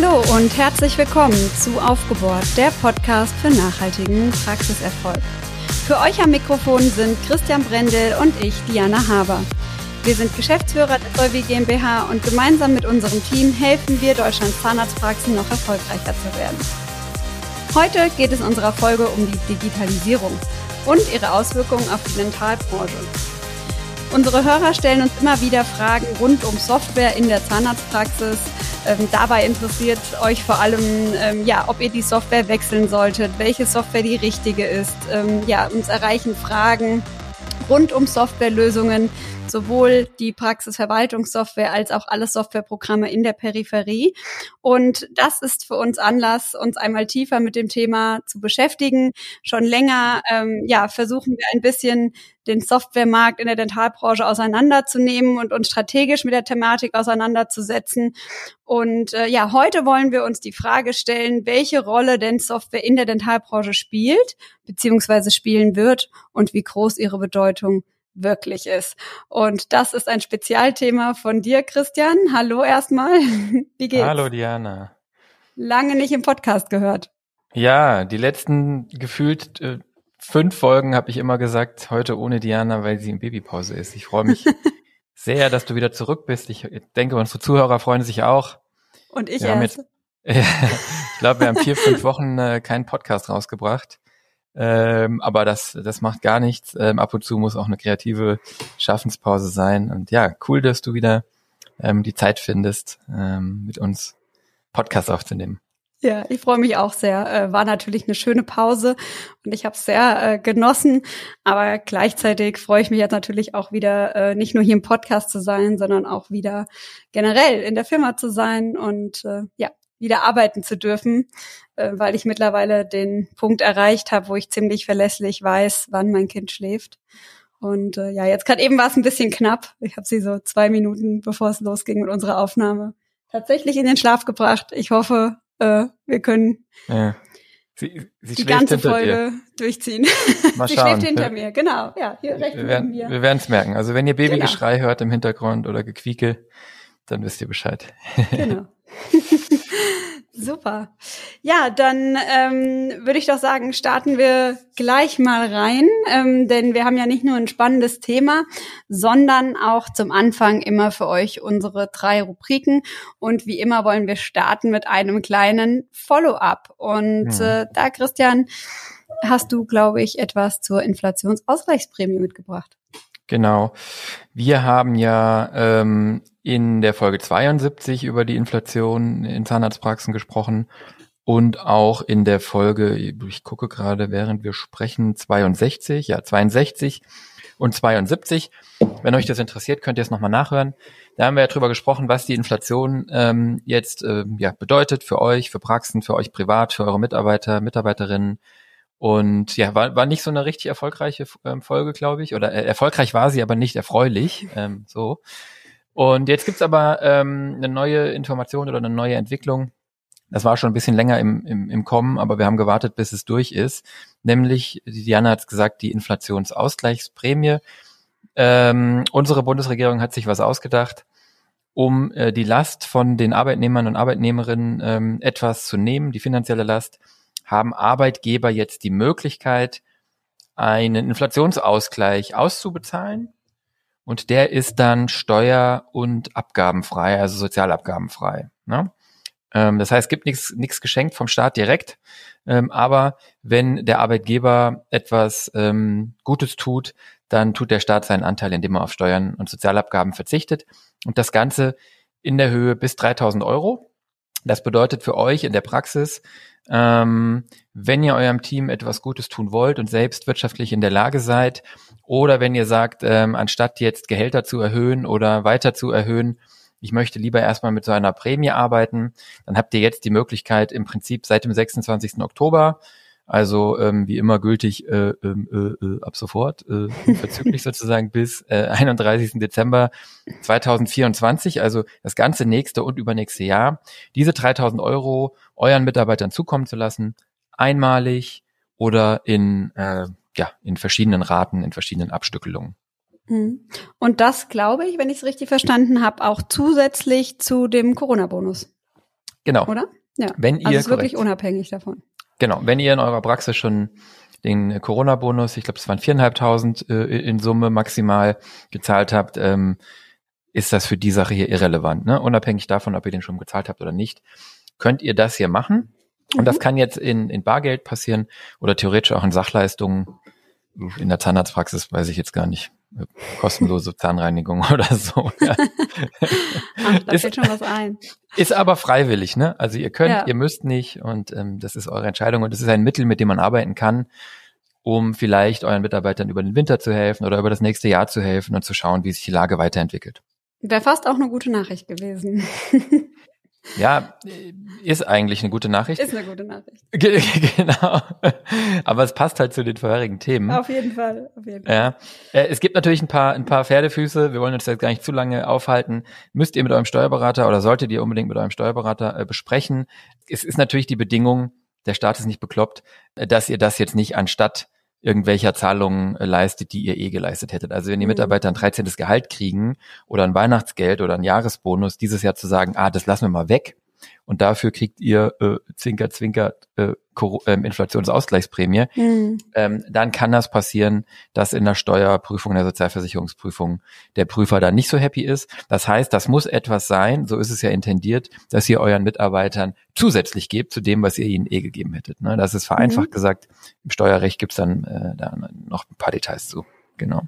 Hallo und herzlich willkommen zu Aufgebohrt, der Podcast für nachhaltigen Praxiserfolg. Für euch am Mikrofon sind Christian Brendel und ich, Diana Haber. Wir sind Geschäftsführer der Solvi GmbH und gemeinsam mit unserem Team helfen wir Deutschlands Zahnarztpraxen noch erfolgreicher zu werden. Heute geht es in unserer Folge um die Digitalisierung und ihre Auswirkungen auf die Dentalbranche. Unsere Hörer stellen uns immer wieder Fragen rund um Software in der Zahnarztpraxis. Ähm, dabei interessiert euch vor allem, ähm, ja, ob ihr die Software wechseln solltet, welche Software die richtige ist. Ähm, ja, uns erreichen Fragen rund um Softwarelösungen, sowohl die Praxisverwaltungssoftware als auch alle Softwareprogramme in der Peripherie. Und das ist für uns Anlass, uns einmal tiefer mit dem Thema zu beschäftigen. Schon länger ähm, ja, versuchen wir ein bisschen den Softwaremarkt in der Dentalbranche auseinanderzunehmen und uns strategisch mit der Thematik auseinanderzusetzen. Und äh, ja, heute wollen wir uns die Frage stellen, welche Rolle denn Software in der Dentalbranche spielt, beziehungsweise spielen wird und wie groß ihre Bedeutung wirklich ist. Und das ist ein Spezialthema von dir, Christian. Hallo erstmal. Wie geht's? Hallo, Diana. Lange nicht im Podcast gehört. Ja, die letzten gefühlt äh, fünf Folgen habe ich immer gesagt, heute ohne Diana, weil sie in Babypause ist. Ich freue mich sehr, dass du wieder zurück bist. Ich denke, unsere Zuhörer freuen sich auch. Und ich wir erst. Jetzt, ich glaube, wir haben vier, fünf Wochen äh, keinen Podcast rausgebracht. Ähm, aber das, das macht gar nichts. Ähm, ab und zu muss auch eine kreative Schaffenspause sein. Und ja, cool, dass du wieder ähm, die Zeit findest, ähm, mit uns Podcast aufzunehmen. Ja, ich freue mich auch sehr. Äh, war natürlich eine schöne Pause und ich habe es sehr äh, genossen. Aber gleichzeitig freue ich mich jetzt natürlich auch wieder, äh, nicht nur hier im Podcast zu sein, sondern auch wieder generell in der Firma zu sein und äh, ja, wieder arbeiten zu dürfen, äh, weil ich mittlerweile den Punkt erreicht habe, wo ich ziemlich verlässlich weiß, wann mein Kind schläft. Und äh, ja, jetzt gerade eben war es ein bisschen knapp. Ich habe sie so zwei Minuten, bevor es losging mit unserer Aufnahme, tatsächlich in den Schlaf gebracht. Ich hoffe, äh, wir können ja. sie, sie die ganze Folge dir. durchziehen. Mal sie schauen. schläft hinter mir, genau. Ja, hier rechts wir werden, mir. Wir werden es merken. Also wenn ihr Babygeschrei genau. hört im Hintergrund oder Gequieke, dann wisst ihr Bescheid. Genau. Super. Ja, dann ähm, würde ich doch sagen, starten wir gleich mal rein, ähm, denn wir haben ja nicht nur ein spannendes Thema, sondern auch zum Anfang immer für euch unsere drei Rubriken. Und wie immer wollen wir starten mit einem kleinen Follow-up. Und hm. äh, da, Christian, hast du, glaube ich, etwas zur Inflationsausgleichsprämie mitgebracht. Genau. Wir haben ja ähm, in der Folge 72 über die Inflation in Zahnarztpraxen gesprochen und auch in der Folge, ich gucke gerade, während wir sprechen, 62, ja 62 und 72. Wenn euch das interessiert, könnt ihr es nochmal nachhören. Da haben wir ja drüber gesprochen, was die Inflation ähm, jetzt ähm, ja, bedeutet für euch, für Praxen, für euch privat, für eure Mitarbeiter, Mitarbeiterinnen und ja, war, war nicht so eine richtig erfolgreiche ähm, Folge, glaube ich. Oder äh, erfolgreich war sie, aber nicht erfreulich. Ähm, so. Und jetzt gibt's aber ähm, eine neue Information oder eine neue Entwicklung. Das war schon ein bisschen länger im, im, im Kommen, aber wir haben gewartet, bis es durch ist. Nämlich, Diana hat gesagt, die Inflationsausgleichsprämie. Ähm, unsere Bundesregierung hat sich was ausgedacht, um äh, die Last von den Arbeitnehmern und Arbeitnehmerinnen ähm, etwas zu nehmen, die finanzielle Last haben Arbeitgeber jetzt die Möglichkeit, einen Inflationsausgleich auszubezahlen. Und der ist dann steuer- und abgabenfrei, also sozialabgabenfrei. Ne? Ähm, das heißt, es gibt nichts geschenkt vom Staat direkt. Ähm, aber wenn der Arbeitgeber etwas ähm, Gutes tut, dann tut der Staat seinen Anteil, indem er auf Steuern und Sozialabgaben verzichtet. Und das Ganze in der Höhe bis 3000 Euro. Das bedeutet für euch in der Praxis, ähm, wenn ihr eurem Team etwas Gutes tun wollt und selbst wirtschaftlich in der Lage seid, oder wenn ihr sagt, ähm, anstatt jetzt Gehälter zu erhöhen oder weiter zu erhöhen, ich möchte lieber erstmal mit so einer Prämie arbeiten, dann habt ihr jetzt die Möglichkeit im Prinzip seit dem 26. Oktober also ähm, wie immer gültig äh, ähm, äh, äh, ab sofort, äh, verzüglich sozusagen bis äh, 31. Dezember 2024, also das ganze nächste und übernächste Jahr, diese 3000 Euro euren Mitarbeitern zukommen zu lassen, einmalig oder in, äh, ja, in verschiedenen Raten, in verschiedenen Abstückelungen. Mhm. Und das glaube ich, wenn ich es richtig verstanden habe, auch zusätzlich zu dem Corona-Bonus. Genau. Oder? Ja. Wenn ihr also es ist korrekt. wirklich unabhängig davon. Genau, wenn ihr in eurer Praxis schon den Corona-Bonus, ich glaube, es waren viereinhalbtausend äh, in Summe maximal gezahlt habt, ähm, ist das für die Sache hier irrelevant. Ne? Unabhängig davon, ob ihr den schon gezahlt habt oder nicht, könnt ihr das hier machen. Und das Mhm. kann jetzt in, in Bargeld passieren oder theoretisch auch in Sachleistungen. In der Zahnarztpraxis weiß ich jetzt gar nicht. Kostenlose Zahnreinigung oder so. Ja. Ach, da Ist- fällt schon was ein. Ist aber freiwillig, ne? Also ihr könnt, Ja. ihr müsst nicht und ähm, das ist eure Entscheidung und es ist ein Mittel, mit dem man arbeiten kann, um vielleicht euren Mitarbeitern über den Winter zu helfen oder über das nächste Jahr zu helfen und zu schauen, wie sich die Lage weiterentwickelt. Wäre fast auch eine gute Nachricht gewesen. Ja, ist eigentlich eine gute Nachricht. Ist eine gute Nachricht. Ge- genau. Aber es passt halt zu den vorherigen Themen. Auf jeden Fall. Auf jeden Fall. Ja, äh, es gibt natürlich ein paar, ein paar Pferdefüße. Wir wollen uns jetzt gar nicht zu lange aufhalten. Müsst ihr mit eurem Steuerberater oder solltet ihr unbedingt mit eurem Steuerberater äh, besprechen. Es ist natürlich die Bedingung, der Staat ist nicht bekloppt, äh, dass ihr das jetzt nicht anstatt irgendwelcher Zahlungen äh, leistet, die ihr eh geleistet hättet. Also wenn die Mhm. Mitarbeiter ein 13. Gehalt kriegen oder ein Weihnachtsgeld oder ein Jahresbonus, dieses Jahr zu sagen, ah, das lassen wir mal weg und dafür kriegt ihr äh, Zwinker, Zwinker äh, ähm, Inflationsausgleichsprämie, Hm. ähm, dann kann das passieren, dass in der Steuerprüfung, in der Sozialversicherungsprüfung der Prüfer dann nicht so happy ist. Das heißt, das muss etwas sein, so ist es ja intendiert, dass ihr euren Mitarbeitern zusätzlich gebt zu dem, was ihr ihnen eh gegeben hättet. Ne? Das ist vereinfacht Mhm. gesagt. Im Steuerrecht gibt's dann äh, da noch ein paar Details zu. Genau.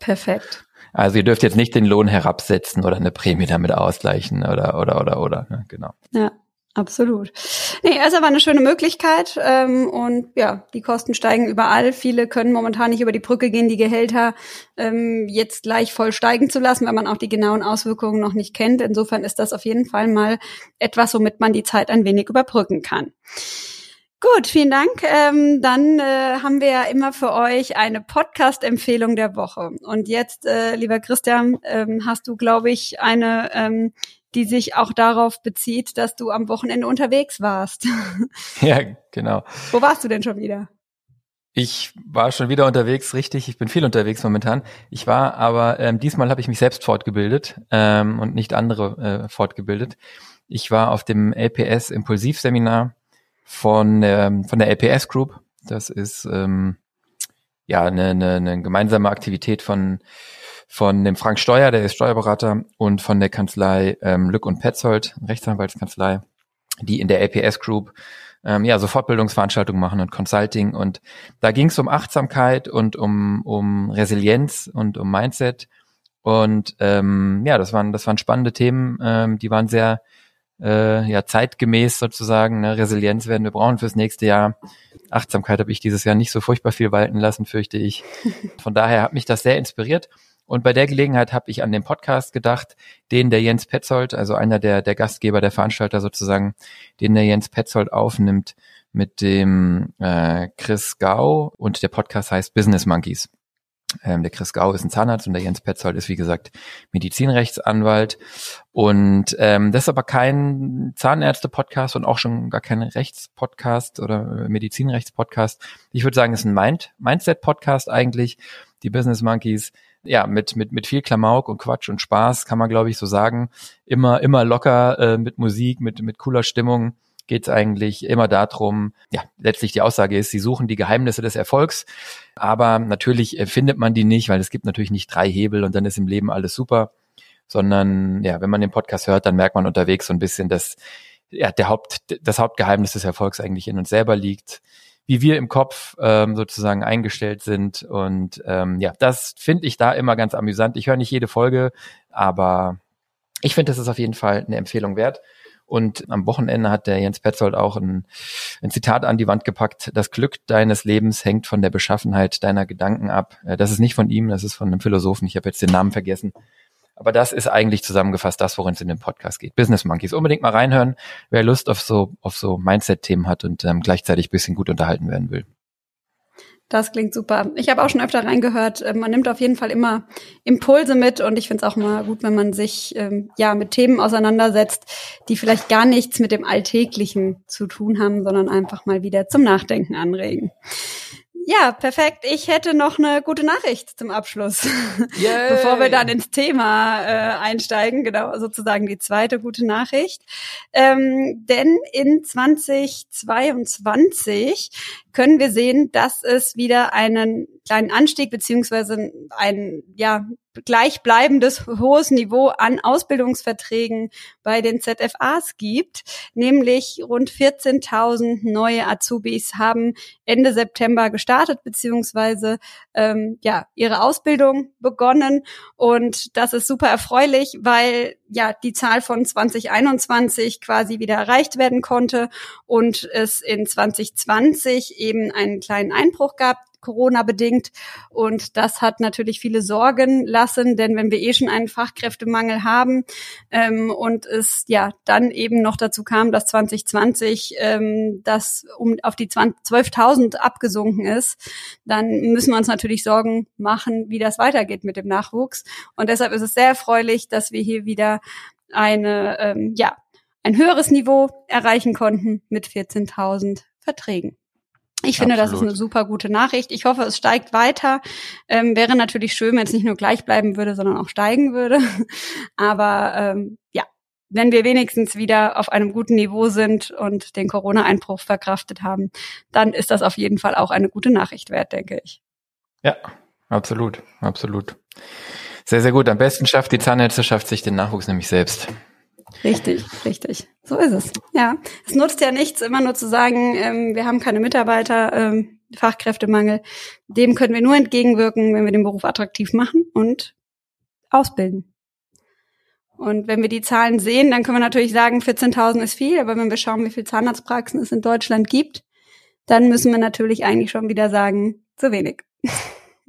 Perfekt. Also ihr dürft jetzt nicht den Lohn herabsetzen oder eine Prämie damit ausgleichen oder oder oder oder. Ne? Genau. Ja, absolut. Nee, ist aber eine schöne Möglichkeit. Ähm, und ja, die Kosten steigen überall. Viele können momentan nicht über die Brücke gehen, die Gehälter ähm, jetzt gleich voll steigen zu lassen, weil man auch die genauen Auswirkungen noch nicht kennt. Insofern ist das auf jeden Fall mal etwas, womit man die Zeit ein wenig überbrücken kann. Gut, vielen Dank. Ähm, dann äh, haben wir ja immer für euch eine Podcast-Empfehlung der Woche. Und jetzt, äh, lieber Christian, ähm, hast du, glaube ich, eine, ähm, die sich auch darauf bezieht, dass du am Wochenende unterwegs warst. Ja, genau. Wo warst du denn schon wieder? Ich war schon wieder unterwegs, richtig. Ich bin viel unterwegs momentan. Ich war aber ähm, diesmal habe ich mich selbst fortgebildet ähm, und nicht andere äh, fortgebildet. Ich war auf dem LPS Impulsivseminar von ähm, von der LPS Group. Das ist ähm, ja eine, eine, eine gemeinsame Aktivität von von dem Frank Steuer, der ist Steuerberater, und von der Kanzlei ähm, Lück und Petzold, Rechtsanwaltskanzlei, die in der LPS Group ähm, ja so Fortbildungsveranstaltungen machen und Consulting. Und da ging es um Achtsamkeit und um um Resilienz und um Mindset. Und ähm, ja, das waren das waren spannende Themen. Ähm, die waren sehr äh, ja zeitgemäß sozusagen. Ne? Resilienz werden wir brauchen fürs nächste Jahr. Achtsamkeit habe ich dieses Jahr nicht so furchtbar viel walten lassen, fürchte ich. Von daher hat mich das sehr inspiriert. Und bei der Gelegenheit habe ich an den Podcast gedacht, den der Jens Petzold, also einer der, der Gastgeber, der Veranstalter sozusagen, den der Jens Petzold aufnimmt mit dem äh, Chris Gau und der Podcast heißt Business Monkeys. Ähm, der Chris Gau ist ein Zahnarzt und der Jens Petzold ist, wie gesagt, Medizinrechtsanwalt. Und ähm, das ist aber kein Zahnärzte-Podcast und auch schon gar kein Rechts-Podcast oder äh, Medizinrechts-Podcast. Ich würde sagen, es ist ein Mind Mindset-Podcast eigentlich. Die Business Monkeys, ja, mit, mit, mit viel Klamauk und Quatsch und Spaß, kann man, glaube ich, so sagen. Immer, immer locker äh, mit Musik, mit, mit cooler Stimmung geht es eigentlich immer darum, ja, letztlich die Aussage ist, sie suchen die Geheimnisse des Erfolgs, aber natürlich äh, findet man die nicht, weil es gibt natürlich nicht drei Hebel und dann ist im Leben alles super, sondern ja, wenn man den Podcast hört, dann merkt man unterwegs so ein bisschen, dass ja, der Haupt, das Hauptgeheimnis des Erfolgs eigentlich in uns selber liegt, wie wir im Kopf ähm, sozusagen eingestellt sind und ähm, ja, das finde ich da immer ganz amüsant. Ich höre nicht jede Folge, aber ich finde, das ist auf jeden Fall eine Empfehlung wert. Und am Wochenende hat der Jens Petzold auch ein, ein Zitat an die Wand gepackt. Das Glück deines Lebens hängt von der Beschaffenheit deiner Gedanken ab. Äh, Das ist nicht von ihm, das ist von einem Philosophen. Ich habe jetzt den Namen vergessen. Aber das ist eigentlich zusammengefasst das, worin es in dem Podcast geht. Business Monkeys. Unbedingt mal reinhören, wer Lust auf so, auf so Mindset-Themen hat und ähm, gleichzeitig bisschen gut unterhalten werden will. Das klingt super. Ich habe auch schon öfter reingehört. Äh, Man nimmt auf jeden Fall immer Impulse mit und ich finde es auch immer gut, wenn man sich ähm, ja mit Themen auseinandersetzt, die vielleicht gar nichts mit dem Alltäglichen zu tun haben, sondern einfach mal wieder zum Nachdenken anregen. Ja, perfekt. Ich hätte noch eine gute Nachricht zum Abschluss, Yay. bevor wir dann ins Thema äh, einsteigen. Genau, sozusagen die zweite gute Nachricht. Ähm, denn in 2022 können wir sehen, dass es wieder einen kleinen Anstieg beziehungsweise ein ja gleichbleibendes hohes Niveau an Ausbildungsverträgen bei den ZFAs gibt, nämlich rund 14.000 neue Azubis haben Ende September gestartet beziehungsweise ähm, ja ihre Ausbildung begonnen. Und das ist super erfreulich, weil ja die Zahl von 2021 quasi wieder erreicht werden konnte und es in 2020 eben einen kleinen Einbruch gab Corona bedingt. Und das hat natürlich viele Sorgen lassen, denn wenn wir eh schon einen Fachkräftemangel haben ähm, und es ja dann eben noch dazu kam, dass 2020 ähm, das um auf die 12.000 abgesunken ist, dann müssen wir uns natürlich Sorgen machen, wie das weitergeht mit dem Nachwuchs. Und deshalb ist es sehr erfreulich, dass wir hier wieder eine ähm, ja ein höheres Niveau erreichen konnten mit 14.000 Verträgen. Ich finde, Absolut. das ist eine super gute Nachricht. Ich hoffe, es steigt weiter. Ähm, wäre natürlich schön, wenn es nicht nur gleich bleiben würde, sondern auch steigen würde. Aber ähm, ja, wenn wir wenigstens wieder auf einem guten Niveau sind und den Corona-Einbruch verkraftet haben, dann ist das auf jeden Fall auch eine gute Nachricht wert, denke ich. Ja, absolut, absolut. Sehr, sehr gut. Am besten schafft die Zahnärzteschaft sich den Nachwuchs nämlich selbst. Richtig, richtig. So ist es. Ja, es nutzt ja nichts, immer nur zu sagen, ähm, wir haben keine Mitarbeiter, ähm, Fachkräftemangel. Dem können wir nur entgegenwirken, wenn wir den Beruf attraktiv machen und ausbilden. Und wenn wir die Zahlen sehen, dann können wir natürlich sagen, 14.000 ist viel, aber wenn wir schauen, wie viele Zahnarztpraxen es in Deutschland gibt, dann müssen wir natürlich eigentlich schon wieder sagen, zu wenig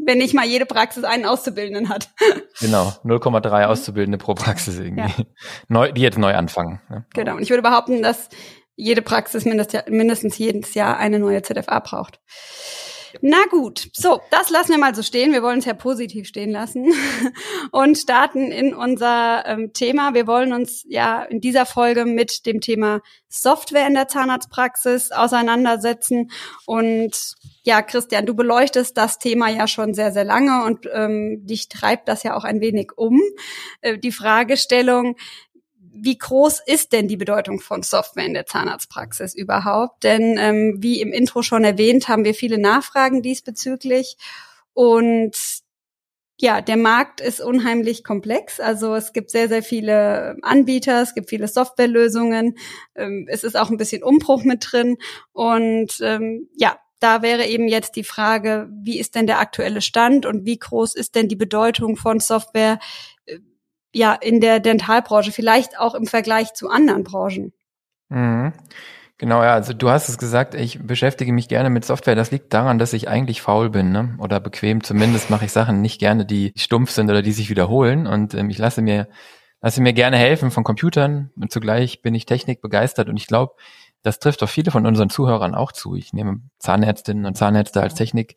wenn nicht mal jede Praxis einen Auszubildenden hat. Genau, 0,3 Auszubildende pro Praxis irgendwie. Ja. Neu, die jetzt neu anfangen. Ne? Genau, und ich würde behaupten, dass jede Praxis mindestens jedes Jahr eine neue ZFA braucht. Na gut, so, das lassen wir mal so stehen. Wir wollen es ja positiv stehen lassen und starten in unser ähm, Thema. Wir wollen uns ja in dieser Folge mit dem Thema Software in der Zahnarztpraxis auseinandersetzen. Und ja, Christian, du beleuchtest das Thema ja schon sehr, sehr lange und ähm, dich treibt das ja auch ein wenig um. Äh, die Fragestellung, wie groß ist denn die Bedeutung von Software in der Zahnarztpraxis überhaupt? Denn ähm, wie im Intro schon erwähnt, haben wir viele Nachfragen diesbezüglich. Und ja, der Markt ist unheimlich komplex. Also es gibt sehr, sehr viele Anbieter, es gibt viele Softwarelösungen. Ähm, es ist auch ein bisschen Umbruch mit drin. Und ähm, ja, da wäre eben jetzt die Frage, wie ist denn der aktuelle Stand und wie groß ist denn die Bedeutung von Software ja in der Dentalbranche, vielleicht auch im Vergleich zu anderen Branchen. Mhm. Genau, ja, also du hast es gesagt, ich beschäftige mich gerne mit Software. Das liegt daran, dass ich eigentlich faul bin, ne? Oder bequem. Zumindest mache ich Sachen nicht gerne, die stumpf sind oder die sich wiederholen. Und ähm, ich lasse mir, lasse mir gerne helfen von Computern. Und zugleich bin ich Technik begeistert. Und ich glaube, das trifft auch viele von unseren Zuhörern auch zu. Ich nehme Zahnärztinnen und Zahnärzte als Technik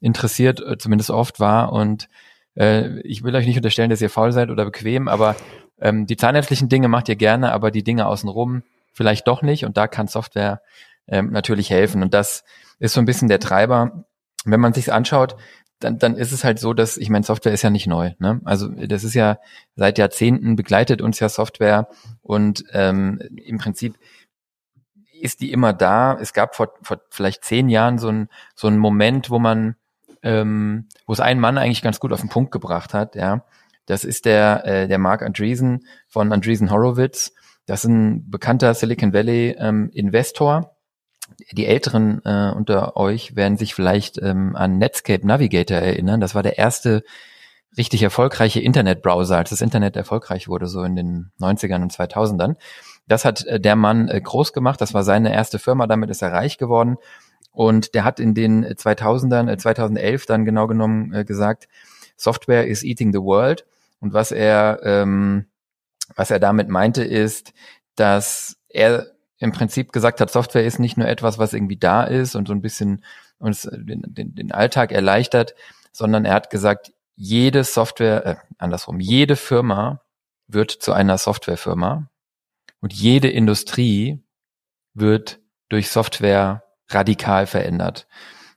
interessiert, äh, zumindest oft wahr. Und äh, ich will euch nicht unterstellen, dass ihr faul seid oder bequem, aber ähm, die zahnärztlichen Dinge macht ihr gerne, aber die Dinge außenrum vielleicht doch nicht. Und da kann Software ähm, natürlich helfen. Und das ist so ein bisschen der Treiber. Wenn man sich's anschaut, dann, dann ist es halt so, dass, ich meine, Software ist ja nicht neu. Ne? Also das ist ja seit Jahrzehnten begleitet uns ja Software und ähm, im Prinzip ist die immer da. Es gab vor, vor vielleicht zehn Jahren so ein, so ein Moment, wo man ähm, wo es ein Mann eigentlich ganz gut auf den Punkt gebracht hat, ja. Das ist der, äh, der Mark Andreessen von Andreessen Horowitz. Das ist ein bekannter Silicon Valley ähm, Investor. Die Älteren äh, unter euch werden sich vielleicht ähm, an Netscape Navigator erinnern. Das war der erste richtig erfolgreiche Internetbrowser, als das Internet erfolgreich wurde, so in den 90ern und 2000ern. Das hat äh, der Mann äh, groß gemacht. Das war seine erste Firma. Damit ist er reich geworden. Und der hat in den 2000ern, 2011 äh, dann genau genommen gesagt, Software is eating the world. Und was er, ähm, was er damit meinte, ist, dass er im Prinzip gesagt hat, Software ist nicht nur etwas, was irgendwie da ist und so ein bisschen uns den, den, den Alltag erleichtert, sondern er hat gesagt, jede Software, äh, andersrum, jede Firma wird zu einer Softwarefirma und jede Industrie wird durch Software radikal verändert.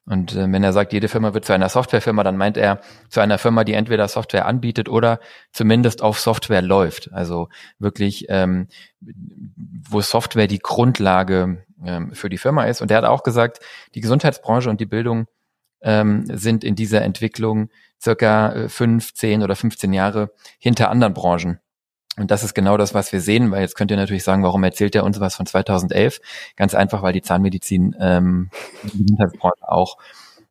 Und äh, wenn er sagt, jede Firma wird zu einer Softwarefirma, dann meint er zu einer Firma, die entweder Software anbietet oder zumindest auf Software läuft. Also wirklich, ähm, wo Software die Grundlage ähm, für die Firma ist. Und er hat auch gesagt, die Gesundheitsbranche und die Bildung ähm, sind in dieser Entwicklung circa äh, fünf, zehn oder 15 Jahre hinter anderen Branchen. Und das ist genau das, was wir sehen, weil jetzt könnt ihr natürlich sagen, warum erzählt er uns was von 2011? Ganz einfach, weil die Zahnmedizin ähm, auch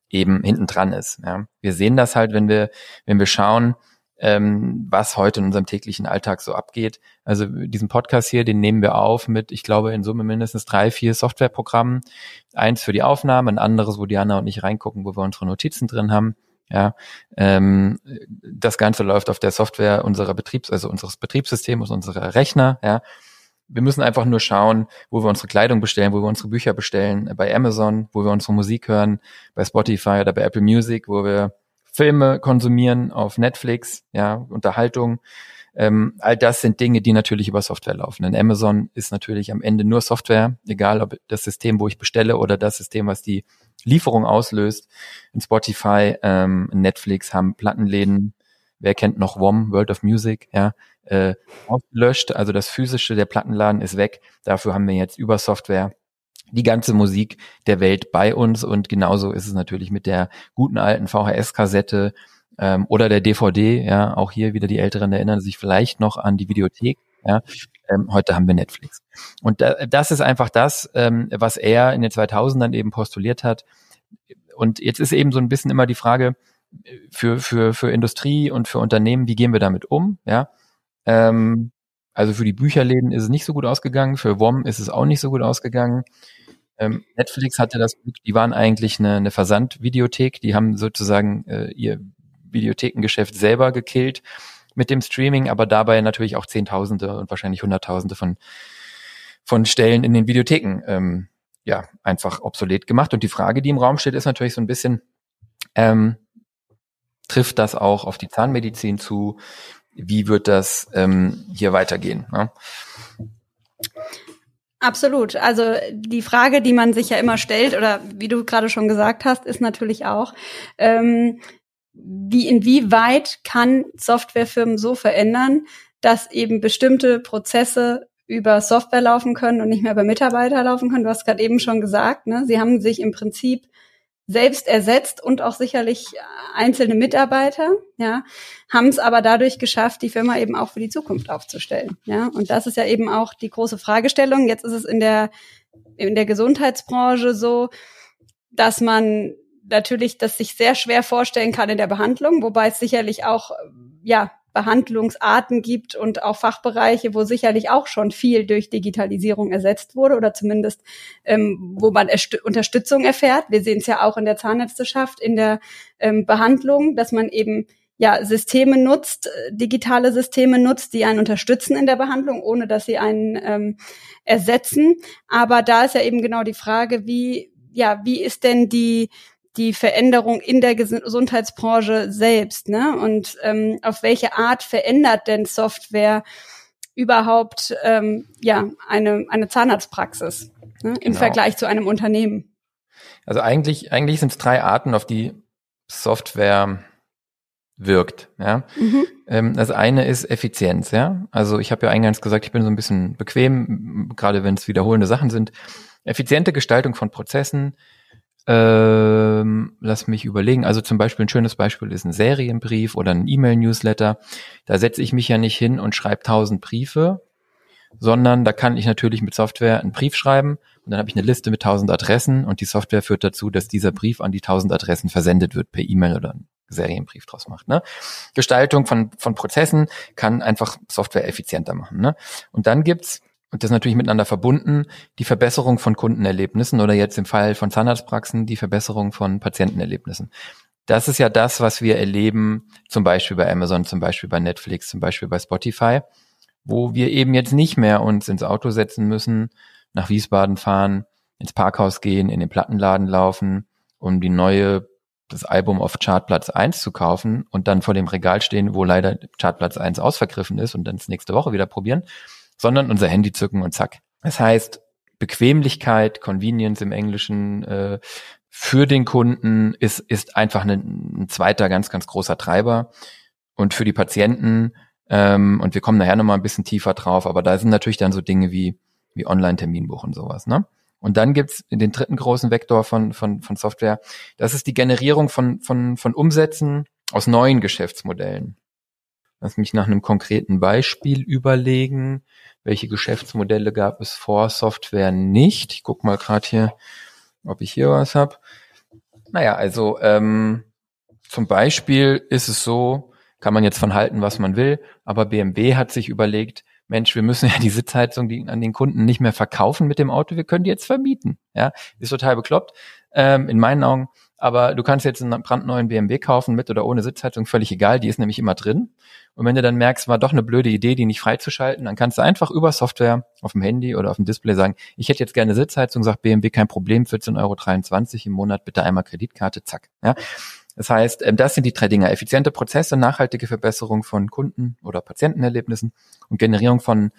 eben hinten dran ist. Ja. Wir sehen das halt, wenn wir, wenn wir schauen, ähm, was heute in unserem täglichen Alltag so abgeht. Also diesen Podcast hier, den nehmen wir auf mit, ich glaube, in Summe mindestens drei, vier Softwareprogrammen. Eins für die Aufnahme, ein anderes, wo Diana und ich reingucken, wo wir unsere Notizen drin haben. Ja, ähm, das Ganze läuft auf der Software unserer Betriebs, also unseres Betriebssystems, unserer Rechner. Ja, wir müssen einfach nur schauen, wo wir unsere Kleidung bestellen, wo wir unsere Bücher bestellen, bei Amazon, wo wir unsere Musik hören, bei Spotify oder bei Apple Music, wo wir Filme konsumieren auf Netflix, ja, Unterhaltung. Ähm, all das sind Dinge, die natürlich über Software laufen. Denn Amazon ist natürlich am Ende nur Software, egal ob das System, wo ich bestelle oder das System, was die Lieferung auslöst. In Spotify, ähm, Netflix haben Plattenläden, wer kennt noch WOM, World of Music, ja, äh, ausgelöscht. Also das physische, der Plattenladen ist weg. Dafür haben wir jetzt über Software die ganze Musik der Welt bei uns und genauso ist es natürlich mit der guten alten VHS-Kassette ähm, oder der DVD. Ja, auch hier wieder die Älteren erinnern sich vielleicht noch an die Videothek. Ja, ähm, heute haben wir Netflix. Und da, das ist einfach das, ähm, was er in den 2000ern eben postuliert hat. Und jetzt ist eben so ein bisschen immer die Frage für für für Industrie und für Unternehmen, wie gehen wir damit um? Ja, ähm, also für die Bücherläden ist es nicht so gut ausgegangen, für WOM ist es auch nicht so gut ausgegangen. Ähm, Netflix hatte das Glück, die waren eigentlich eine, eine Versandvideothek, die haben sozusagen äh, ihr Videothekengeschäft selber gekillt mit dem Streaming, aber dabei natürlich auch Zehntausende und wahrscheinlich Hunderttausende von, von Stellen in den Videotheken ähm, ja einfach obsolet gemacht. Und die Frage, die im Raum steht, ist natürlich so ein bisschen, ähm, trifft das auch auf die Zahnmedizin zu? Wie wird das ähm, hier weitergehen? Ne? Absolut. Also die Frage, die man sich ja immer stellt, oder wie du gerade schon gesagt hast, ist natürlich auch, ähm, wie inwieweit kann Softwarefirmen so verändern, dass eben bestimmte Prozesse über Software laufen können und nicht mehr über Mitarbeiter laufen können. Du hast gerade eben schon gesagt, ne? sie haben sich im Prinzip selbst ersetzt und auch sicherlich einzelne Mitarbeiter, ja, haben es aber dadurch geschafft, die Firma eben auch für die Zukunft aufzustellen, ja. Und das ist ja eben auch die große Fragestellung. Jetzt ist es in der in der Gesundheitsbranche so, dass man natürlich das sich sehr schwer vorstellen kann in der Behandlung, wobei es sicherlich auch ja Behandlungsarten gibt und auch Fachbereiche, wo sicherlich auch schon viel durch Digitalisierung ersetzt wurde oder zumindest ähm, wo man Unterstützung erfährt. Wir sehen es ja auch in der Zahnärzteschaft, in der ähm, Behandlung, dass man eben ja Systeme nutzt, äh, digitale Systeme nutzt, die einen unterstützen in der Behandlung, ohne dass sie einen ähm, ersetzen. Aber da ist ja eben genau die Frage, wie ja wie ist denn die die Veränderung in der Gesundheitsbranche selbst, ne? Und ähm, auf welche Art verändert denn Software überhaupt ähm, ja eine eine Zahnarztpraxis ne? im genau. Vergleich zu einem Unternehmen? Also eigentlich eigentlich sind es drei Arten, auf die Software wirkt. Ja, mhm. ähm, das eine ist Effizienz. Ja, also ich habe ja eingangs gesagt, ich bin so ein bisschen bequem, gerade wenn es wiederholende Sachen sind. Effiziente Gestaltung von Prozessen, ähm, lass mich überlegen. Also zum Beispiel ein schönes Beispiel ist ein Serienbrief oder ein E-Mail-Newsletter. Da setze ich mich ja nicht hin und schreibe tausend Briefe, sondern da kann ich natürlich mit Software einen Brief schreiben und dann habe ich eine Liste mit tausend Adressen und die Software führt dazu, dass dieser Brief an die tausend Adressen versendet wird per E-Mail oder Serienbrief draus macht. Ne? Gestaltung von, von Prozessen kann einfach Software effizienter machen. Ne? Und dann gibt's und das natürlich miteinander verbunden, die Verbesserung von Kundenerlebnissen oder jetzt im Fall von Zahnarztpraxen die Verbesserung von Patientenerlebnissen. Das ist ja das, was wir erleben, zum Beispiel bei Amazon, zum Beispiel bei Netflix, zum Beispiel bei Spotify, wo wir eben jetzt nicht mehr uns ins Auto setzen müssen, nach Wiesbaden fahren, ins Parkhaus gehen, in den Plattenladen laufen, um die neue das Album auf Chartplatz 1 zu kaufen und dann vor dem Regal stehen, wo leider Chartplatz 1 ausvergriffen ist und dann nächste Woche wieder probieren, sondern unser Handy zücken und zack. Das heißt, Bequemlichkeit, Convenience im Englischen, äh, für den Kunden ist, ist einfach ein, ein zweiter ganz, ganz großer Treiber. Und für die Patienten, ähm, und wir kommen nachher nochmal ein bisschen tiefer drauf, aber da sind natürlich dann so Dinge wie, wie Online-Terminbuch und sowas, ne? Und dann gibt's den dritten großen Vektor von, von, von Software. Das ist die Generierung von, von, von Umsätzen aus neuen Geschäftsmodellen. Lass mich nach einem konkreten Beispiel überlegen. Welche Geschäftsmodelle gab es vor Software nicht? Ich guck mal gerade hier, ob ich hier was habe. Naja, also ähm, zum Beispiel ist es so, kann man jetzt von halten, was man will, aber BMW hat sich überlegt, Mensch, wir müssen ja die Sitzheizung die an den Kunden nicht mehr verkaufen mit dem Auto, wir können die jetzt vermieten. Ja, ist total bekloppt, ähm, in meinen Augen. Aber du kannst jetzt einen brandneuen BMW kaufen mit oder ohne Sitzheizung, völlig egal, die ist nämlich immer drin. Und wenn du dann merkst, war doch eine blöde Idee, die nicht freizuschalten, dann kannst du einfach über Software auf dem Handy oder auf dem Display sagen, ich hätte jetzt gerne Sitzheizung, sagt BMW, kein Problem, 14,23 Euro im Monat, bitte einmal Kreditkarte, zack. Ja, das heißt, ähm, das sind die drei Dinge. Effiziente Prozesse, nachhaltige Verbesserung von Kunden- oder Patientenerlebnissen und Generierung von,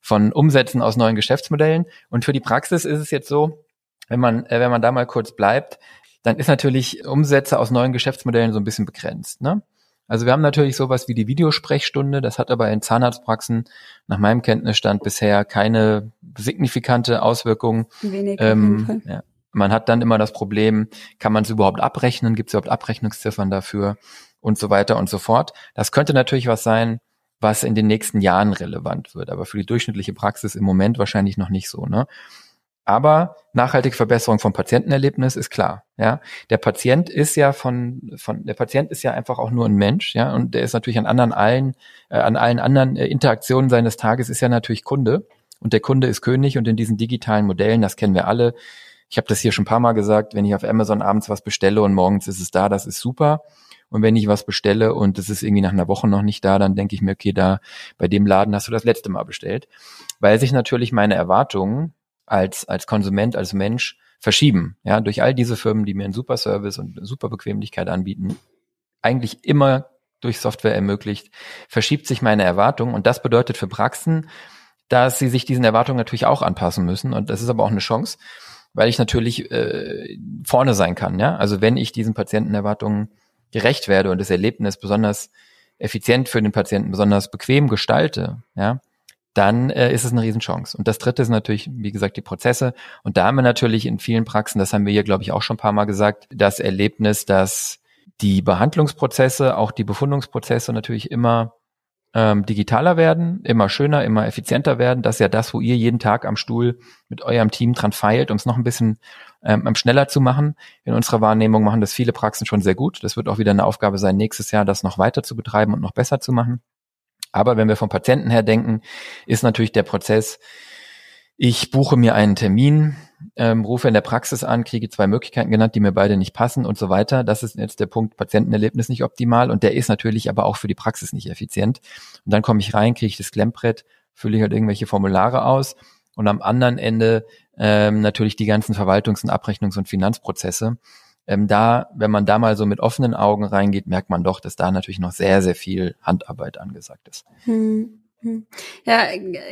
von Umsätzen aus neuen Geschäftsmodellen. Und für die Praxis ist es jetzt so, wenn man, äh, wenn man da mal kurz bleibt, dann ist natürlich Umsätze aus neuen Geschäftsmodellen so ein bisschen begrenzt. Ne? Also wir haben natürlich sowas wie die Videosprechstunde, das hat aber in Zahnarztpraxen nach meinem Kenntnisstand bisher keine signifikante Auswirkung. Wenig ähm, ja. Man hat dann immer das Problem, kann man es überhaupt abrechnen? Gibt es überhaupt Abrechnungsziffern dafür? Und so weiter und so fort. Das könnte natürlich was sein, was in den nächsten Jahren relevant wird, aber für die durchschnittliche Praxis im Moment wahrscheinlich noch nicht so. Ne? Aber nachhaltige Verbesserung vom Patientenerlebnis ist klar. Ja, der Patient ist ja von von der Patient ist ja einfach auch nur ein Mensch. Ja, und der ist natürlich an anderen allen äh, an allen anderen äh, Interaktionen seines Tages ist ja natürlich Kunde und der Kunde ist König und in diesen digitalen Modellen, das kennen wir alle, ich habe das hier schon ein paar Mal gesagt, wenn ich auf Amazon abends was bestelle und morgens ist es da, das ist super. Und wenn ich was bestelle und es ist irgendwie nach einer Woche noch nicht da, dann denke ich mir, okay, da bei dem Laden hast du das letzte Mal bestellt. Weil sich natürlich meine Erwartungen als, als Konsument, als Mensch verschieben. Ja, durch all diese Firmen, die mir einen super Service und eine super Bequemlichkeit anbieten, eigentlich immer durch Software ermöglicht, verschiebt sich meine Erwartung. Und das bedeutet für Praxen, dass sie sich diesen Erwartungen natürlich auch anpassen müssen. Und das ist aber auch eine Chance weil ich natürlich äh, vorne sein kann. Ja? Also wenn ich diesen Patientenerwartungen gerecht werde und das Erlebnis besonders effizient für den Patienten, besonders bequem gestalte, ja, dann äh, ist es eine Riesenchance. Und das dritte ist natürlich, wie gesagt, die Prozesse. Und da haben wir natürlich in vielen Praxen, das haben wir hier, glaube ich, auch schon ein paar Mal gesagt, das Erlebnis, dass die Behandlungsprozesse, auch die Befundungsprozesse natürlich immer ähm, digitaler werden, immer schöner, immer effizienter werden. Das ist ja das, wo ihr jeden Tag am Stuhl mit eurem Team dran feilt, um es noch ein bisschen ähm, schneller zu machen. In unserer Wahrnehmung machen das viele Praxen schon sehr gut. Das wird auch wieder eine Aufgabe sein, nächstes Jahr das noch weiter zu betreiben und noch besser zu machen. Aber wenn wir vom Patienten her denken, ist natürlich der Prozess, ich buche mir einen Termin, ähm, rufe in der Praxis an, kriege zwei Möglichkeiten genannt, die mir beide nicht passen und so weiter. Das ist jetzt der Punkt, Patientenerlebnis nicht optimal und der ist natürlich aber auch für die Praxis nicht effizient. Und dann komme ich rein, kriege ich das Klemmbrett, fülle ich halt irgendwelche Formulare aus und am anderen Ende ähm, natürlich die ganzen Verwaltungs- und Abrechnungs- und Finanzprozesse. Ähm, da, wenn man da mal so mit offenen Augen reingeht, merkt man doch, dass da natürlich noch sehr, sehr viel Handarbeit angesagt ist. Hm. Hm. Ja,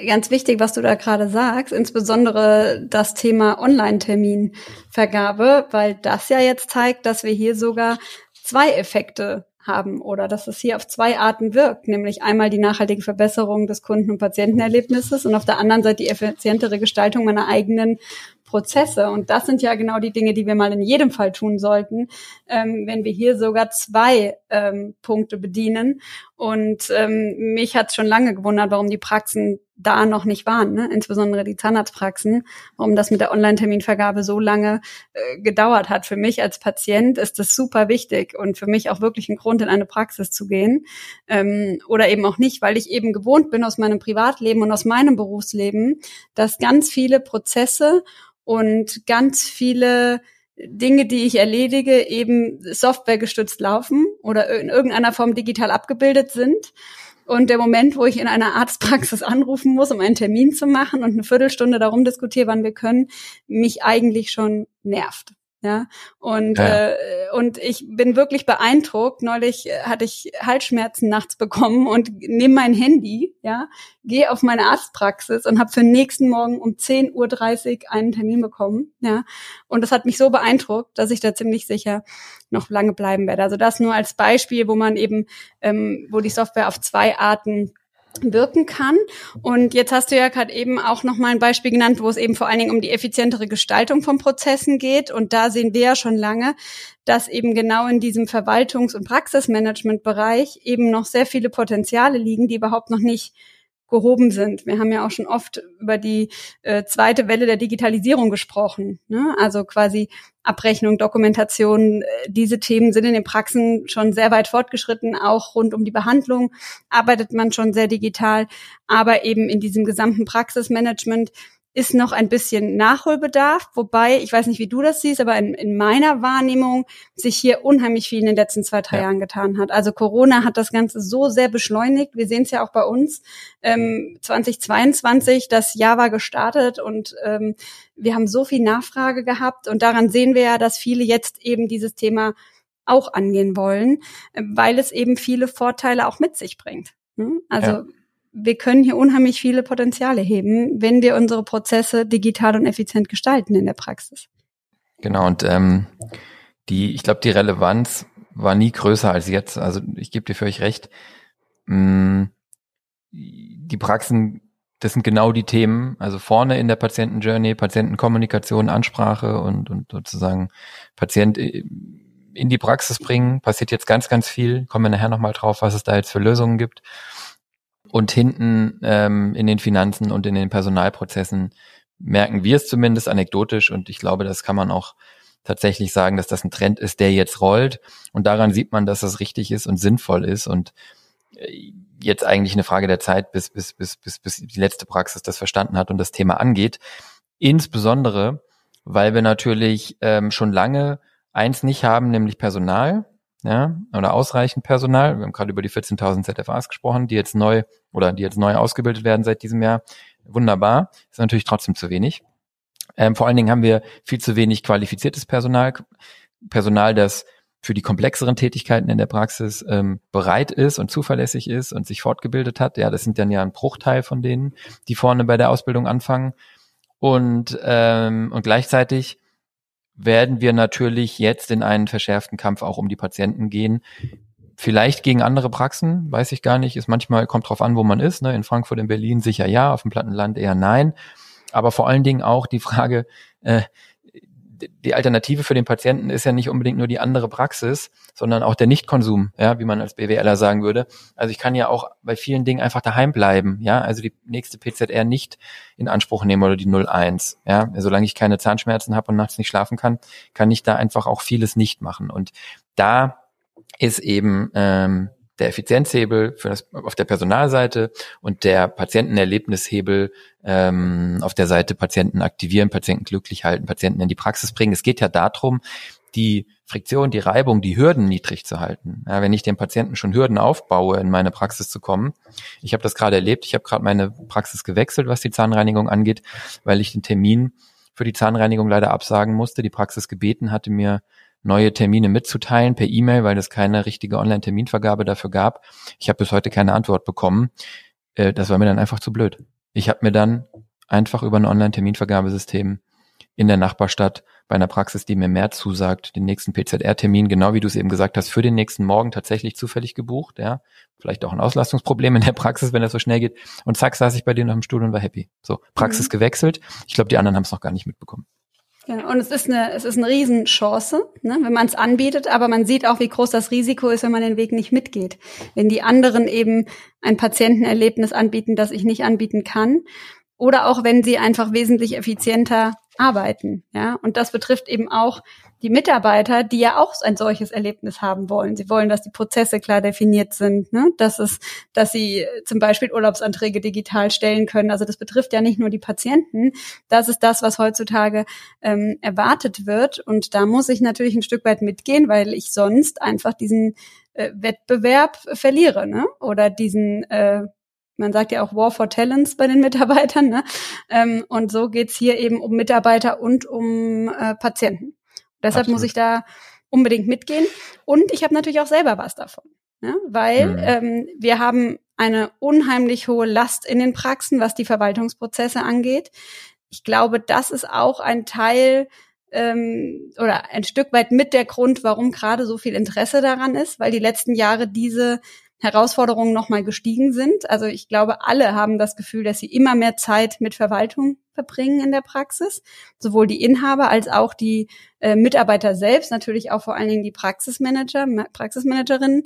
ganz wichtig, was du da gerade sagst, insbesondere das Thema Online-Terminvergabe, weil das ja jetzt zeigt, dass wir hier sogar zwei Effekte haben oder dass es hier auf zwei Arten wirkt, nämlich einmal die nachhaltige Verbesserung des Kunden- und Patientenerlebnisses und auf der anderen Seite die effizientere Gestaltung meiner eigenen Prozesse. Und das sind ja genau die Dinge, die wir mal in jedem Fall tun sollten, ähm, wenn wir hier sogar zwei ähm, Punkte bedienen. Und ähm, mich hat schon lange gewundert, warum die Praxen da noch nicht waren, ne? insbesondere die Zahnarztpraxen, warum das mit der Online-Terminvergabe so lange äh, gedauert hat. Für mich als Patient ist das super wichtig und für mich auch wirklich ein Grund, in eine Praxis zu gehen ähm, oder eben auch nicht, weil ich eben gewohnt bin aus meinem Privatleben und aus meinem Berufsleben, dass ganz viele Prozesse und ganz viele Dinge, die ich erledige, eben softwaregestützt laufen oder in irgendeiner Form digital abgebildet sind. Und der Moment, wo ich in einer Arztpraxis anrufen muss, um einen Termin zu machen und eine Viertelstunde darum diskutiere, wann wir können, mich eigentlich schon nervt. Ja, und ja. Äh, und ich bin wirklich beeindruckt. Neulich äh, hatte ich Halsschmerzen nachts bekommen und nehme mein Handy, ja, gehe auf meine Arztpraxis und habe für nächsten Morgen um 10.30 Uhr einen Termin bekommen, ja. Und das hat mich so beeindruckt, dass ich da ziemlich sicher noch lange bleiben werde. Also das nur als Beispiel, wo man eben, ähm, wo die Software auf zwei Arten wirken kann. Und jetzt hast du ja gerade eben auch noch mal ein Beispiel genannt, wo es eben vor allen Dingen um die effizientere Gestaltung von Prozessen geht. Und da sehen wir ja schon lange, dass eben genau in diesem Verwaltungs- und Praxismanagement-Bereich eben noch sehr viele Potenziale liegen, die überhaupt noch nicht gehoben sind. Wir haben ja auch schon oft über die äh, zweite Welle der Digitalisierung gesprochen. Ne? Also quasi Abrechnung, Dokumentation, äh, diese Themen sind in den Praxen schon sehr weit fortgeschritten. Auch rund um die Behandlung arbeitet man schon sehr digital. Aber eben in diesem gesamten Praxismanagement ist noch ein bisschen Nachholbedarf, wobei, ich weiß nicht, wie du das siehst, aber in, in meiner Wahrnehmung sich hier unheimlich viel in den letzten zwei, drei ja. Jahren getan hat. Also Corona hat das Ganze so sehr beschleunigt. Wir sehen es ja auch bei uns. Ähm, 2022, das Jahr war gestartet und ähm, wir haben so viel Nachfrage gehabt und daran sehen wir ja, dass viele jetzt eben dieses Thema auch angehen wollen, weil es eben viele Vorteile auch mit sich bringt. Ne? Also ja wir können hier unheimlich viele Potenziale heben, wenn wir unsere Prozesse digital und effizient gestalten in der Praxis. Genau, und ähm, die, ich glaube, die Relevanz war nie größer als jetzt. Also ich gebe dir völlig recht. Mm, die Praxen, das sind genau die Themen, also vorne in der Patientenjourney, Patientenkommunikation, Ansprache und, und sozusagen Patient in die Praxis bringen, passiert jetzt ganz, ganz viel. Kommen wir nachher nochmal drauf, was es da jetzt für Lösungen gibt. Und hinten ähm, in den Finanzen und in den Personalprozessen merken wir es zumindest anekdotisch und ich glaube, das kann man auch tatsächlich sagen, dass das ein Trend ist, der jetzt rollt. Und daran sieht man, dass das richtig ist und sinnvoll ist und äh, jetzt eigentlich eine Frage der Zeit, bis, bis, bis, bis, bis die letzte Praxis das verstanden hat und das Thema angeht. Insbesondere, weil wir natürlich ähm, schon lange eins nicht haben, nämlich Personal ja, oder ausreichend Personal. Wir haben gerade über die 14.000 ZFAs gesprochen, die jetzt neu oder die jetzt neu ausgebildet werden seit diesem Jahr. Wunderbar, ist natürlich trotzdem zu wenig. Ähm, vor allen Dingen haben wir viel zu wenig qualifiziertes Personal, Personal, das für die komplexeren Tätigkeiten in der Praxis ähm, bereit ist und zuverlässig ist und sich fortgebildet hat. Ja, das sind dann ja ein Bruchteil von denen, die vorne bei der Ausbildung anfangen. Und, ähm, und gleichzeitig werden wir natürlich jetzt in einen verschärften Kampf auch um die Patienten gehen. Vielleicht gegen andere Praxen, weiß ich gar nicht. Ist manchmal kommt drauf an, wo man ist. Ne? In Frankfurt, in Berlin sicher ja, auf dem Plattenland eher nein. Aber vor allen Dingen auch die Frage, äh, die Alternative für den Patienten ist ja nicht unbedingt nur die andere Praxis, sondern auch der Nichtkonsum, ja, wie man als BWLer sagen würde. Also ich kann ja auch bei vielen Dingen einfach daheim bleiben, ja, also die nächste PZR nicht in Anspruch nehmen oder die 01, ja, solange ich keine Zahnschmerzen habe und nachts nicht schlafen kann, kann ich da einfach auch vieles nicht machen. Und da ist eben ähm, der Effizienzhebel für das, auf der Personalseite und der Patientenerlebnishebel ähm, auf der Seite Patienten aktivieren, Patienten glücklich halten, Patienten in die Praxis bringen. Es geht ja darum, die Friktion, die Reibung, die Hürden niedrig zu halten. Ja, wenn ich den Patienten schon Hürden aufbaue, in meine Praxis zu kommen. Ich habe das gerade erlebt. Ich habe gerade meine Praxis gewechselt, was die Zahnreinigung angeht, weil ich den Termin für die Zahnreinigung leider absagen musste. Die Praxis gebeten hatte mir neue Termine mitzuteilen per E-Mail, weil es keine richtige Online-Terminvergabe dafür gab. Ich habe bis heute keine Antwort bekommen. Äh, das war mir dann einfach zu blöd. Ich habe mir dann einfach über ein Online-Terminvergabesystem in der Nachbarstadt bei einer Praxis, die mir mehr zusagt, den nächsten PZR-Termin, genau wie du es eben gesagt hast, für den nächsten Morgen tatsächlich zufällig gebucht, ja. Vielleicht auch ein Auslastungsproblem in der Praxis, wenn das so schnell geht. Und zack, saß ich bei dir noch im Stuhl und war happy. So, Praxis mhm. gewechselt. Ich glaube, die anderen haben es noch gar nicht mitbekommen. Ja, und es ist eine, es ist eine Riesenchance, ne, wenn man es anbietet, aber man sieht auch, wie groß das Risiko ist, wenn man den Weg nicht mitgeht. Wenn die anderen eben ein Patientenerlebnis anbieten, das ich nicht anbieten kann. Oder auch wenn sie einfach wesentlich effizienter arbeiten. Ja, und das betrifft eben auch die Mitarbeiter, die ja auch ein solches Erlebnis haben wollen. Sie wollen, dass die Prozesse klar definiert sind, ne? dass es, dass sie zum Beispiel Urlaubsanträge digital stellen können. Also das betrifft ja nicht nur die Patienten. Das ist das, was heutzutage ähm, erwartet wird. Und da muss ich natürlich ein Stück weit mitgehen, weil ich sonst einfach diesen äh, Wettbewerb verliere, ne? Oder diesen äh, man sagt ja auch War for Talents bei den Mitarbeitern. Ne? Ähm, und so geht's hier eben um Mitarbeiter und um äh, Patienten. Deshalb Absolut. muss ich da unbedingt mitgehen. Und ich habe natürlich auch selber was davon. Ne? Weil mhm. ähm, wir haben eine unheimlich hohe Last in den Praxen, was die Verwaltungsprozesse angeht. Ich glaube, das ist auch ein Teil ähm, oder ein Stück weit mit der Grund, warum gerade so viel Interesse daran ist, weil die letzten Jahre diese Herausforderungen nochmal gestiegen sind. Also ich glaube, alle haben das Gefühl, dass sie immer mehr Zeit mit Verwaltung verbringen in der Praxis. Sowohl die Inhaber als auch die äh, Mitarbeiter selbst, natürlich auch vor allen Dingen die Praxismanager, Praxismanagerinnen.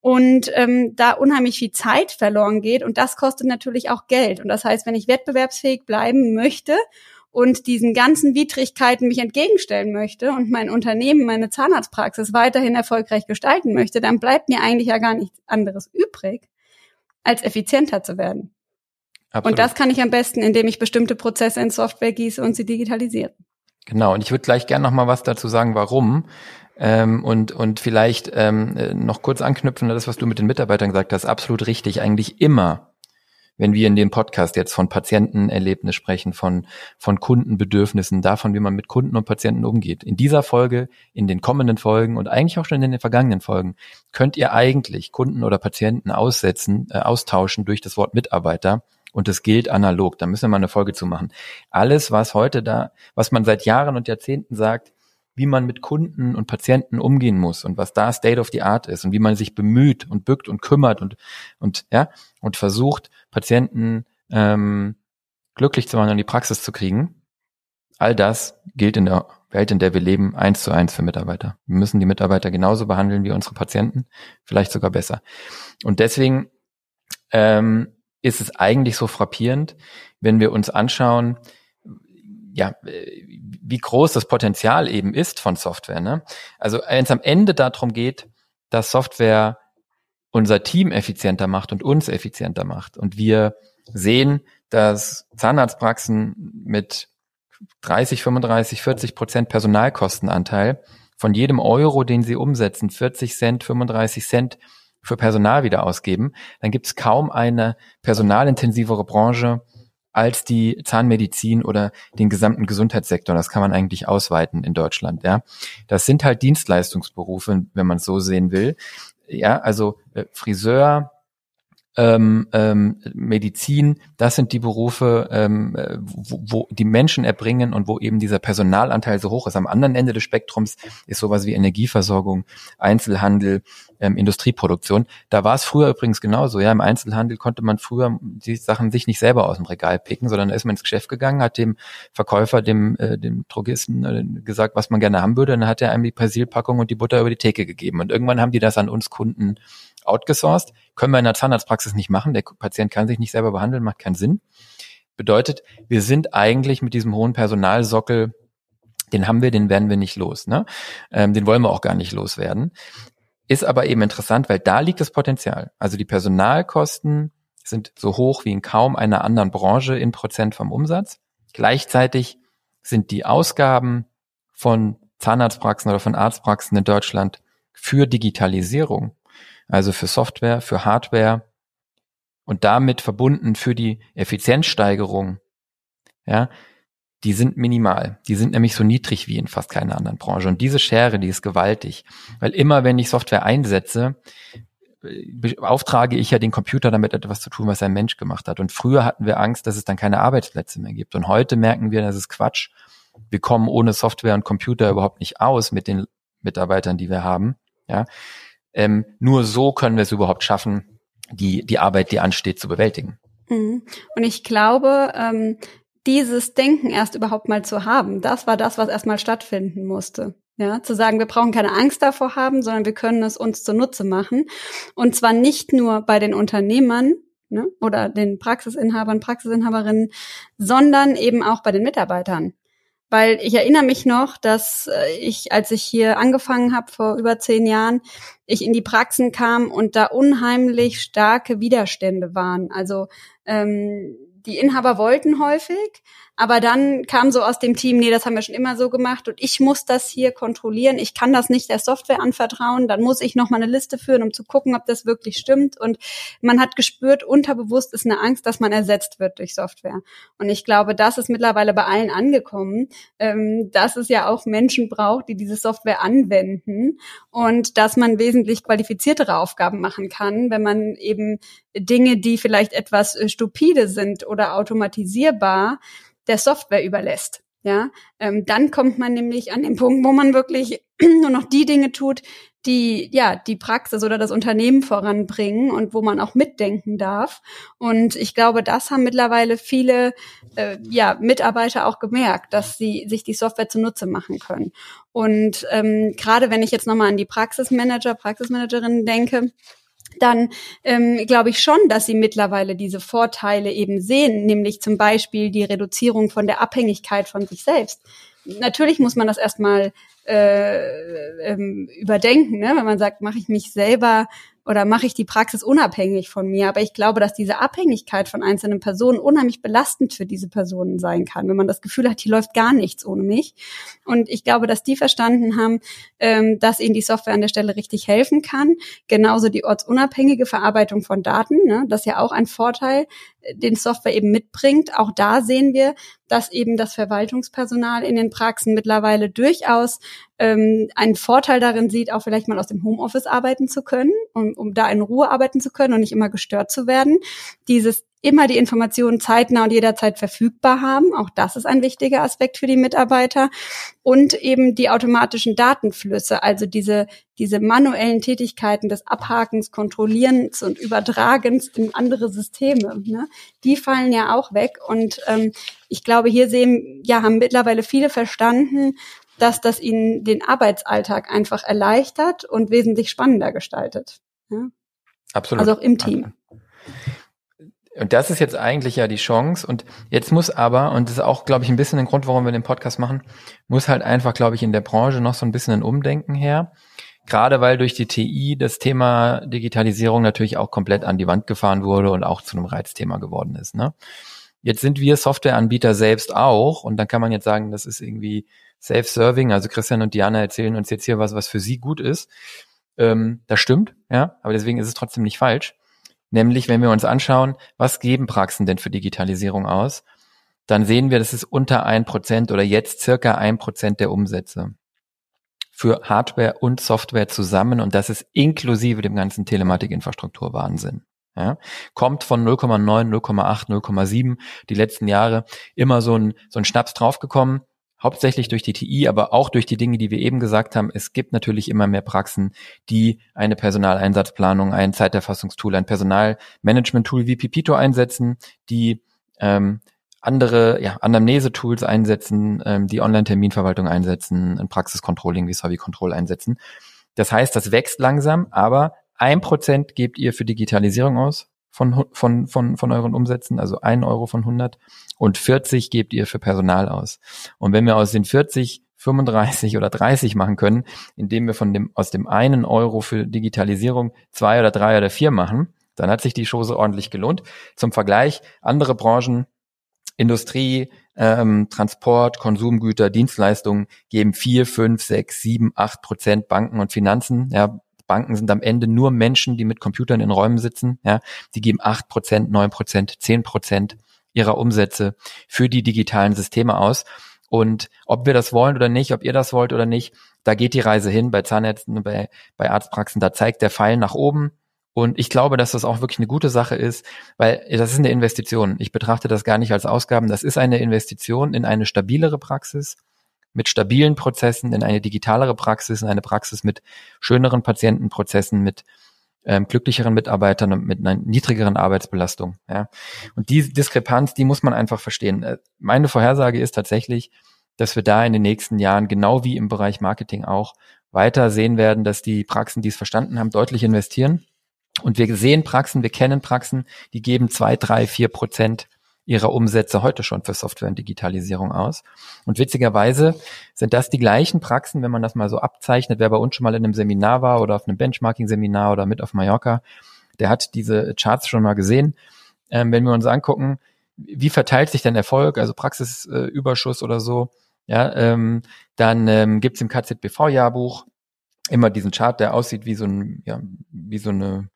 Und ähm, da unheimlich viel Zeit verloren geht und das kostet natürlich auch Geld. Und das heißt, wenn ich wettbewerbsfähig bleiben möchte und diesen ganzen Widrigkeiten mich entgegenstellen möchte und mein Unternehmen, meine Zahnarztpraxis weiterhin erfolgreich gestalten möchte, dann bleibt mir eigentlich ja gar nichts anderes übrig, als effizienter zu werden. Absolut. Und das kann ich am besten, indem ich bestimmte Prozesse in Software gieße und sie digitalisiere. Genau, und ich würde gleich gerne noch mal was dazu sagen, warum. Ähm, und, und vielleicht ähm, noch kurz anknüpfen, das, was du mit den Mitarbeitern gesagt hast, absolut richtig. Eigentlich immer wenn wir in dem Podcast jetzt von Patientenerlebnis sprechen, von, von Kundenbedürfnissen, davon, wie man mit Kunden und Patienten umgeht. In dieser Folge, in den kommenden Folgen und eigentlich auch schon in den vergangenen Folgen könnt ihr eigentlich Kunden oder Patienten aussetzen, äh, austauschen durch das Wort Mitarbeiter. Und das gilt analog. Da müssen wir mal eine Folge zu machen. Alles, was heute da, was man seit Jahren und Jahrzehnten sagt, wie man mit Kunden und Patienten umgehen muss und was da State of the Art ist und wie man sich bemüht und bückt und kümmert und und ja und versucht Patienten ähm, glücklich zu machen und die Praxis zu kriegen. All das gilt in der Welt, in der wir leben, eins zu eins für Mitarbeiter. Wir müssen die Mitarbeiter genauso behandeln wie unsere Patienten, vielleicht sogar besser. Und deswegen ähm, ist es eigentlich so frappierend, wenn wir uns anschauen, ja, wie groß das Potenzial eben ist von Software. Ne? Also wenn es am Ende darum geht, dass Software unser Team effizienter macht und uns effizienter macht. Und wir sehen, dass Zahnarztpraxen mit 30, 35, 40 Prozent Personalkostenanteil von jedem Euro, den sie umsetzen, 40 Cent, 35 Cent für Personal wieder ausgeben, dann gibt es kaum eine personalintensivere Branche, als die Zahnmedizin oder den gesamten Gesundheitssektor. Das kann man eigentlich ausweiten in Deutschland. Ja, das sind halt Dienstleistungsberufe, wenn man es so sehen will. Ja, also äh, Friseur, ähm, ähm, Medizin, das sind die Berufe, ähm, äh, wo, wo die Menschen erbringen und wo eben dieser Personalanteil so hoch ist. Am anderen Ende des Spektrums ist sowas wie Energieversorgung, Einzelhandel, ähm, Industrieproduktion. Da war es früher übrigens genauso. Ja, im Einzelhandel konnte man früher die Sachen sich nicht selber aus dem Regal picken, sondern da ist man ins Geschäft gegangen, hat dem Verkäufer, dem, äh, dem Drogisten äh, gesagt, was man gerne haben würde, und dann hat er einem die Persilpackung und die Butter über die Theke gegeben. Und irgendwann haben die das an uns Kunden outgesourced. Können wir in der Zahnarztpraxis nicht machen. Der Patient kann sich nicht selber behandeln, macht keinen Sinn. Bedeutet, wir sind eigentlich mit diesem hohen Personalsockel, den haben wir, den werden wir nicht los. Ne? Ähm, den wollen wir auch gar nicht loswerden. Ist aber eben interessant, weil da liegt das Potenzial. Also die Personalkosten sind so hoch wie in kaum einer anderen Branche in Prozent vom Umsatz. Gleichzeitig sind die Ausgaben von Zahnarztpraxen oder von Arztpraxen in Deutschland für Digitalisierung also für Software, für Hardware und damit verbunden für die Effizienzsteigerung, ja, die sind minimal. Die sind nämlich so niedrig wie in fast keiner anderen Branche. Und diese Schere, die ist gewaltig. Weil immer, wenn ich Software einsetze, beauftrage ich ja den Computer damit etwas zu tun, was ein Mensch gemacht hat. Und früher hatten wir Angst, dass es dann keine Arbeitsplätze mehr gibt. Und heute merken wir, das ist Quatsch. Wir kommen ohne Software und Computer überhaupt nicht aus mit den Mitarbeitern, die wir haben. Ja, ähm, nur so können wir es überhaupt schaffen, die, die Arbeit, die ansteht, zu bewältigen. Mhm. Und ich glaube, ähm, dieses Denken erst überhaupt mal zu haben, das war das, was erstmal stattfinden musste. Ja, zu sagen, wir brauchen keine Angst davor haben, sondern wir können es uns zunutze machen. Und zwar nicht nur bei den Unternehmern, ne, oder den Praxisinhabern, Praxisinhaberinnen, sondern eben auch bei den Mitarbeitern. Weil ich erinnere mich noch, dass äh, ich, als ich hier angefangen habe vor über zehn Jahren, ich in die Praxen kam und da unheimlich starke Widerstände waren. Also ähm, die Inhaber wollten häufig, Aber dann kam so aus dem Team, nee, das haben wir schon immer so gemacht und ich muss das hier kontrollieren. Ich kann das nicht der Software anvertrauen. Dann muss ich noch mal eine Liste führen, um zu gucken, ob das wirklich stimmt. Und man hat gespürt, unterbewusst ist eine Angst, dass man ersetzt wird durch Software. Und ich glaube, das ist mittlerweile bei allen angekommen, ähm, dass es ja auch Menschen braucht, die diese Software anwenden und dass man wesentlich qualifiziertere Aufgaben machen kann, wenn man eben Dinge, die vielleicht etwas äh, stupide sind oder automatisierbar, der Software überlässt. Ja, ähm, dann kommt man nämlich an den Punkt, wo man wirklich nur noch die Dinge tut, die ja die Praxis oder das Unternehmen voranbringen und wo man auch mitdenken darf. Und ich glaube, das haben mittlerweile viele äh, ja Mitarbeiter auch gemerkt, dass sie sich die Software zunutze machen können. Und ähm, gerade wenn ich jetzt nochmal an die Praxismanager, Praxismanagerinnen denke, dann ähm, glaube ich schon, dass sie mittlerweile diese Vorteile eben sehen, nämlich zum Beispiel die Reduzierung von der Abhängigkeit von sich selbst. Natürlich muss man das erstmal äh, ähm, überdenken, ne? wenn man sagt, mache ich mich selber oder mache ich die Praxis unabhängig von mir. Aber ich glaube, dass diese Abhängigkeit von einzelnen Personen unheimlich belastend für diese Personen sein kann, wenn man das Gefühl hat, hier läuft gar nichts ohne mich. Und ich glaube, dass die verstanden haben, ähm, dass ihnen die Software an der Stelle richtig helfen kann. Genauso die ortsunabhängige Verarbeitung von Daten, ne? das ist ja auch ein Vorteil, äh, den Software eben mitbringt. Auch da sehen wir, dass eben das Verwaltungspersonal in den Praxen mittlerweile durchaus ähm, einen Vorteil darin sieht, auch vielleicht mal aus dem Homeoffice arbeiten zu können, um, um da in Ruhe arbeiten zu können und nicht immer gestört zu werden. Dieses immer die Informationen zeitnah und jederzeit verfügbar haben. Auch das ist ein wichtiger Aspekt für die Mitarbeiter. Und eben die automatischen Datenflüsse, also diese, diese manuellen Tätigkeiten des Abhakens, Kontrollierens und Übertragens in andere Systeme, ne? die fallen ja auch weg. Und ähm, ich glaube, hier sehen, ja, haben mittlerweile viele verstanden, dass das ihnen den Arbeitsalltag einfach erleichtert und wesentlich spannender gestaltet. Ja? Absolut. Also auch im Team. Und das ist jetzt eigentlich ja die Chance. Und jetzt muss aber, und das ist auch, glaube ich, ein bisschen ein Grund, warum wir den Podcast machen, muss halt einfach, glaube ich, in der Branche noch so ein bisschen ein Umdenken her. Gerade weil durch die TI das Thema Digitalisierung natürlich auch komplett an die Wand gefahren wurde und auch zu einem Reizthema geworden ist. Ne? Jetzt sind wir Softwareanbieter selbst auch und dann kann man jetzt sagen, das ist irgendwie Self-Serving. Also Christian und Diana erzählen uns jetzt hier was, was für sie gut ist. Ähm, das stimmt, ja, aber deswegen ist es trotzdem nicht falsch. Nämlich, wenn wir uns anschauen, was geben Praxen denn für Digitalisierung aus, dann sehen wir, das ist unter ein Prozent oder jetzt circa ein Prozent der Umsätze für Hardware und Software zusammen und das ist inklusive dem ganzen Telematikinfrastruktur Wahnsinn. Ja, kommt von 0,9, 0,8, 0,7 die letzten Jahre immer so ein, so ein Schnaps draufgekommen hauptsächlich durch die TI, aber auch durch die Dinge, die wir eben gesagt haben. Es gibt natürlich immer mehr Praxen, die eine Personaleinsatzplanung, ein Zeiterfassungstool, ein Personalmanagement-Tool wie Pipito einsetzen, die ähm, andere ja, Anamnese-Tools einsetzen, ähm, die Online-Terminverwaltung einsetzen, ein Praxiscontrolling wie Savi Control einsetzen. Das heißt, das wächst langsam, aber ein Prozent gebt ihr für Digitalisierung aus von, von, von, von euren Umsätzen, also ein Euro von 100 und 40 gebt ihr für Personal aus. Und wenn wir aus den 40 35 oder 30 machen können, indem wir von dem, aus dem einen Euro für Digitalisierung zwei oder drei oder vier machen, dann hat sich die Chose ordentlich gelohnt. Zum Vergleich, andere Branchen, Industrie, ähm, Transport, Konsumgüter, Dienstleistungen geben vier, fünf, sechs, sieben, acht Prozent Banken und Finanzen. Ja, Banken sind am Ende nur Menschen, die mit Computern in Räumen sitzen. Ja, die geben acht Prozent, neun Prozent, zehn Prozent ihrer Umsätze für die digitalen Systeme aus. Und ob wir das wollen oder nicht, ob ihr das wollt oder nicht, da geht die Reise hin bei Zahnärzten, bei, bei Arztpraxen, da zeigt der Pfeil nach oben. Und ich glaube, dass das auch wirklich eine gute Sache ist, weil das ist eine Investition. Ich betrachte das gar nicht als Ausgaben. Das ist eine Investition in eine stabilere Praxis, mit stabilen Prozessen, in eine digitalere Praxis, in eine Praxis mit schöneren Patientenprozessen, mit ähm, glücklicheren Mitarbeitern und mit einer niedrigeren Arbeitsbelastung. Ja. Und die Diskrepanz, die muss man einfach verstehen. Äh, meine Vorhersage ist tatsächlich, dass wir da in den nächsten Jahren, genau wie im Bereich Marketing auch, weiter sehen werden, dass die Praxen, die es verstanden haben, deutlich investieren. Und wir sehen Praxen, wir kennen Praxen, die geben zwei, drei, vier Prozent ihrer Umsätze heute schon für Software und Digitalisierung aus. Und witzigerweise sind das die gleichen Praxen, wenn man das mal so abzeichnet, wer bei uns schon mal in einem Seminar war oder auf einem Benchmarking-Seminar oder mit auf Mallorca, der hat diese Charts schon mal gesehen. Ähm, wenn wir uns angucken, wie verteilt sich denn Erfolg, also Praxisüberschuss äh, oder so. Ja, ähm, dann ähm, gibt im KZBV-Jahrbuch immer diesen Chart, der aussieht wie so ein, ja, wie so eine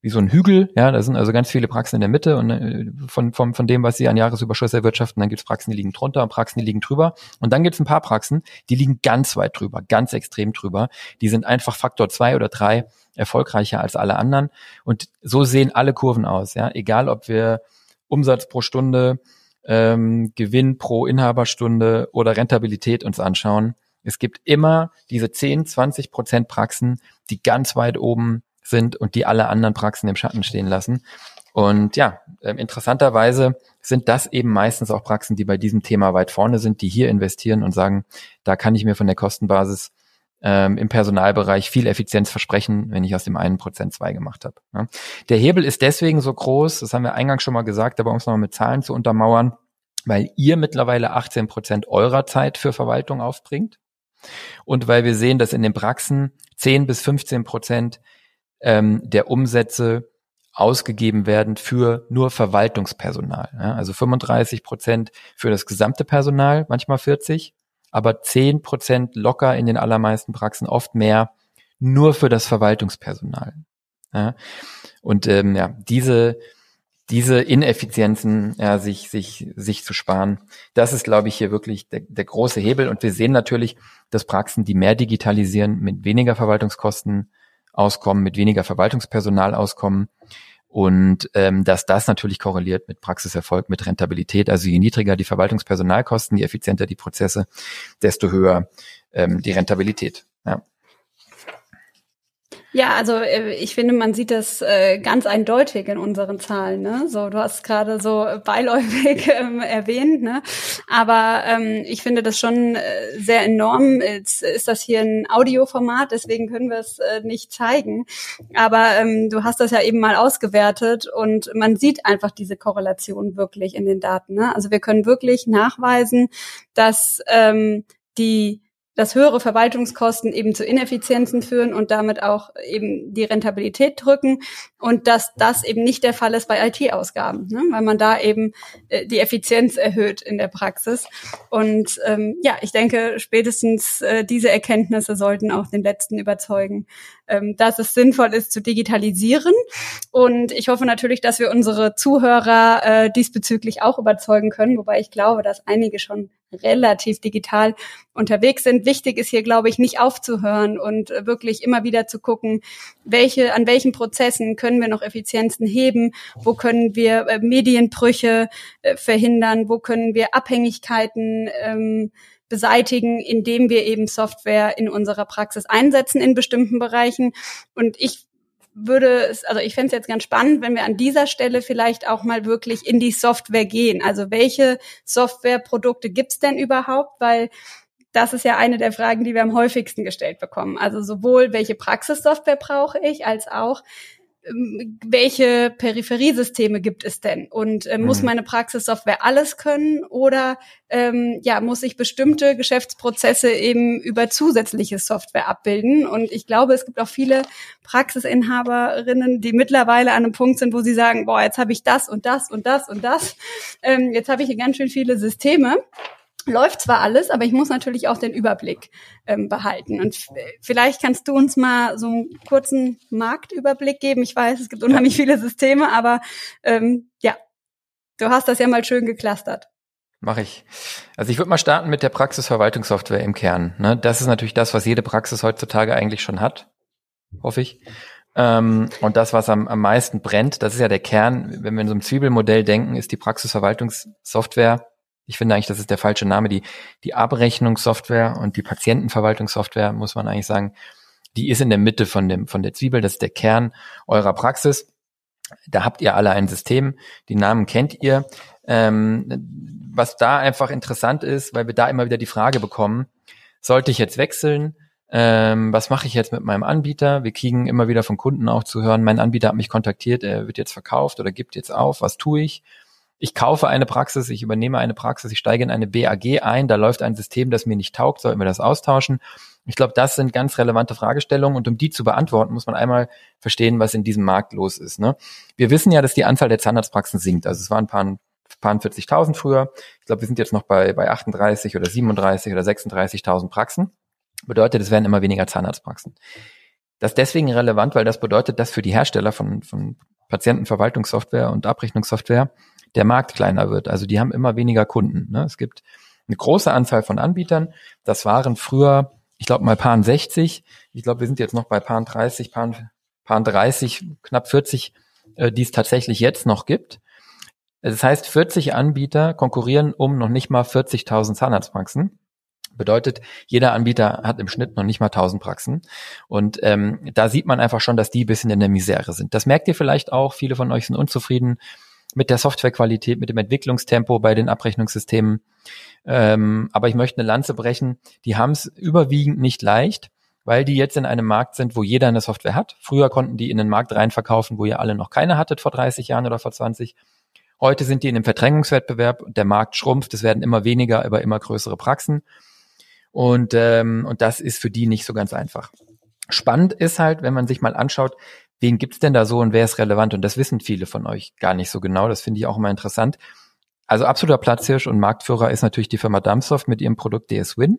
wie so ein Hügel, ja, da sind also ganz viele Praxen in der Mitte und äh, von, von, von dem, was sie an Jahresüberschuss erwirtschaften, dann gibt's Praxen, die liegen drunter und Praxen, die liegen drüber. Und dann gibt's ein paar Praxen, die liegen ganz weit drüber, ganz extrem drüber. Die sind einfach Faktor zwei oder drei erfolgreicher als alle anderen. Und so sehen alle Kurven aus, ja, egal ob wir Umsatz pro Stunde, ähm, Gewinn pro Inhaberstunde oder Rentabilität uns anschauen. Es gibt immer diese 10, 20 Prozent Praxen, die ganz weit oben sind und die alle anderen Praxen im Schatten stehen lassen. Und ja, äh, interessanterweise sind das eben meistens auch Praxen, die bei diesem Thema weit vorne sind, die hier investieren und sagen, da kann ich mir von der Kostenbasis ähm, im Personalbereich viel Effizienz versprechen, wenn ich aus dem einen Prozent zwei gemacht habe. Ja. Der Hebel ist deswegen so groß, das haben wir eingangs schon mal gesagt, aber um es nochmal mit Zahlen zu untermauern, weil ihr mittlerweile 18 Prozent eurer Zeit für Verwaltung aufbringt und weil wir sehen, dass in den Praxen 10 bis 15 Prozent ähm, der Umsätze ausgegeben werden für nur Verwaltungspersonal. Ja, also 35 Prozent für das gesamte Personal, manchmal 40, aber 10 Prozent locker in den allermeisten Praxen, oft mehr, nur für das Verwaltungspersonal. Ja, und ähm, ja, diese diese Ineffizienzen ja, sich, sich, sich zu sparen. Das ist, glaube ich, hier wirklich der, der große Hebel. Und wir sehen natürlich, dass Praxen, die mehr digitalisieren, mit weniger Verwaltungskosten auskommen, mit weniger Verwaltungspersonal auskommen und ähm, dass das natürlich korreliert mit Praxiserfolg, mit Rentabilität. Also je niedriger die Verwaltungspersonalkosten, je effizienter die Prozesse, desto höher ähm, die Rentabilität. Ja. Ja, also äh, ich finde, man sieht das äh, ganz eindeutig in unseren Zahlen. Ne? So, du hast gerade so beiläufig ähm, erwähnt, ne? aber ähm, ich finde das schon äh, sehr enorm. Jetzt ist das hier ein Audioformat, deswegen können wir es äh, nicht zeigen. Aber ähm, du hast das ja eben mal ausgewertet und man sieht einfach diese Korrelation wirklich in den Daten. Ne? Also wir können wirklich nachweisen, dass ähm, die dass höhere Verwaltungskosten eben zu Ineffizienzen führen und damit auch eben die Rentabilität drücken und dass das eben nicht der Fall ist bei IT-Ausgaben, ne? weil man da eben äh, die Effizienz erhöht in der Praxis. Und ähm, ja, ich denke, spätestens äh, diese Erkenntnisse sollten auch den Letzten überzeugen, ähm, dass es sinnvoll ist zu digitalisieren. Und ich hoffe natürlich, dass wir unsere Zuhörer äh, diesbezüglich auch überzeugen können, wobei ich glaube, dass einige schon relativ digital unterwegs sind. Wichtig ist hier, glaube ich, nicht aufzuhören und äh, wirklich immer wieder zu gucken, welche, an welchen Prozessen können wir noch Effizienzen heben, wo können wir äh, Medienbrüche äh, verhindern, wo können wir Abhängigkeiten ähm, beseitigen, indem wir eben Software in unserer Praxis einsetzen in bestimmten Bereichen. Und ich würde es, also ich fände es jetzt ganz spannend, wenn wir an dieser Stelle vielleicht auch mal wirklich in die Software gehen. Also welche Softwareprodukte gibt's denn überhaupt? Weil das ist ja eine der Fragen, die wir am häufigsten gestellt bekommen. Also sowohl welche Praxissoftware brauche ich, als auch welche Peripheriesysteme gibt es denn? Und äh, muss mhm. meine Praxissoftware alles können oder ähm, ja, muss ich bestimmte Geschäftsprozesse eben über zusätzliche Software abbilden? Und ich glaube, es gibt auch viele Praxisinhaberinnen, die mittlerweile an einem Punkt sind, wo sie sagen, boah, jetzt habe ich das und das und das und das. Ähm, jetzt habe ich hier ganz schön viele Systeme läuft zwar alles, aber ich muss natürlich auch den Überblick ähm, behalten. Und vielleicht kannst du uns mal so einen kurzen Marktüberblick geben. Ich weiß, es gibt unheimlich viele Systeme, aber ähm, ja, du hast das ja mal schön geklustert. Mache ich. Also ich würde mal starten mit der Praxisverwaltungssoftware im Kern. Ne? Das ist natürlich das, was jede Praxis heutzutage eigentlich schon hat, hoffe ich. Ähm, und das, was am, am meisten brennt, das ist ja der Kern. Wenn wir in so einem Zwiebelmodell denken, ist die Praxisverwaltungssoftware ich finde eigentlich, das ist der falsche Name. Die, die Abrechnungssoftware und die Patientenverwaltungssoftware, muss man eigentlich sagen, die ist in der Mitte von dem, von der Zwiebel. Das ist der Kern eurer Praxis. Da habt ihr alle ein System. Die Namen kennt ihr. Ähm, was da einfach interessant ist, weil wir da immer wieder die Frage bekommen, sollte ich jetzt wechseln? Ähm, was mache ich jetzt mit meinem Anbieter? Wir kriegen immer wieder von Kunden auch zu hören, mein Anbieter hat mich kontaktiert, er wird jetzt verkauft oder gibt jetzt auf, was tue ich? Ich kaufe eine Praxis, ich übernehme eine Praxis, ich steige in eine BAG ein, da läuft ein System, das mir nicht taugt, sollten wir das austauschen? Ich glaube, das sind ganz relevante Fragestellungen und um die zu beantworten, muss man einmal verstehen, was in diesem Markt los ist. Ne? Wir wissen ja, dass die Anzahl der Zahnarztpraxen sinkt. Also es waren ein paar paar 40.000 früher. Ich glaube, wir sind jetzt noch bei, bei 38 oder 37 oder 36.000 Praxen. Bedeutet, es werden immer weniger Zahnarztpraxen. Das ist deswegen relevant, weil das bedeutet, dass für die Hersteller von, von Patientenverwaltungssoftware und Abrechnungssoftware der Markt kleiner wird. Also die haben immer weniger Kunden. Ne? Es gibt eine große Anzahl von Anbietern. Das waren früher, ich glaube mal Paar 60. Ich glaube, wir sind jetzt noch bei Paar 30, Paar, Paar 30, knapp 40, äh, die es tatsächlich jetzt noch gibt. Das heißt, 40 Anbieter konkurrieren um noch nicht mal 40.000 Zahnarztpraxen. Bedeutet, jeder Anbieter hat im Schnitt noch nicht mal 1000 Praxen. Und ähm, da sieht man einfach schon, dass die ein bisschen in der Misere sind. Das merkt ihr vielleicht auch. Viele von euch sind unzufrieden mit der Softwarequalität, mit dem Entwicklungstempo bei den Abrechnungssystemen. Ähm, aber ich möchte eine Lanze brechen. Die haben es überwiegend nicht leicht, weil die jetzt in einem Markt sind, wo jeder eine Software hat. Früher konnten die in den Markt reinverkaufen, wo ihr alle noch keine hattet vor 30 Jahren oder vor 20. Heute sind die in einem Verdrängungswettbewerb. Der Markt schrumpft. Es werden immer weniger, aber immer größere Praxen. Und, ähm, und das ist für die nicht so ganz einfach. Spannend ist halt, wenn man sich mal anschaut, wen gibt's denn da so und wer ist relevant? Und das wissen viele von euch gar nicht so genau. Das finde ich auch immer interessant. Also absoluter Platzhirsch und Marktführer ist natürlich die Firma Dumpsoft mit ihrem Produkt DS-Win.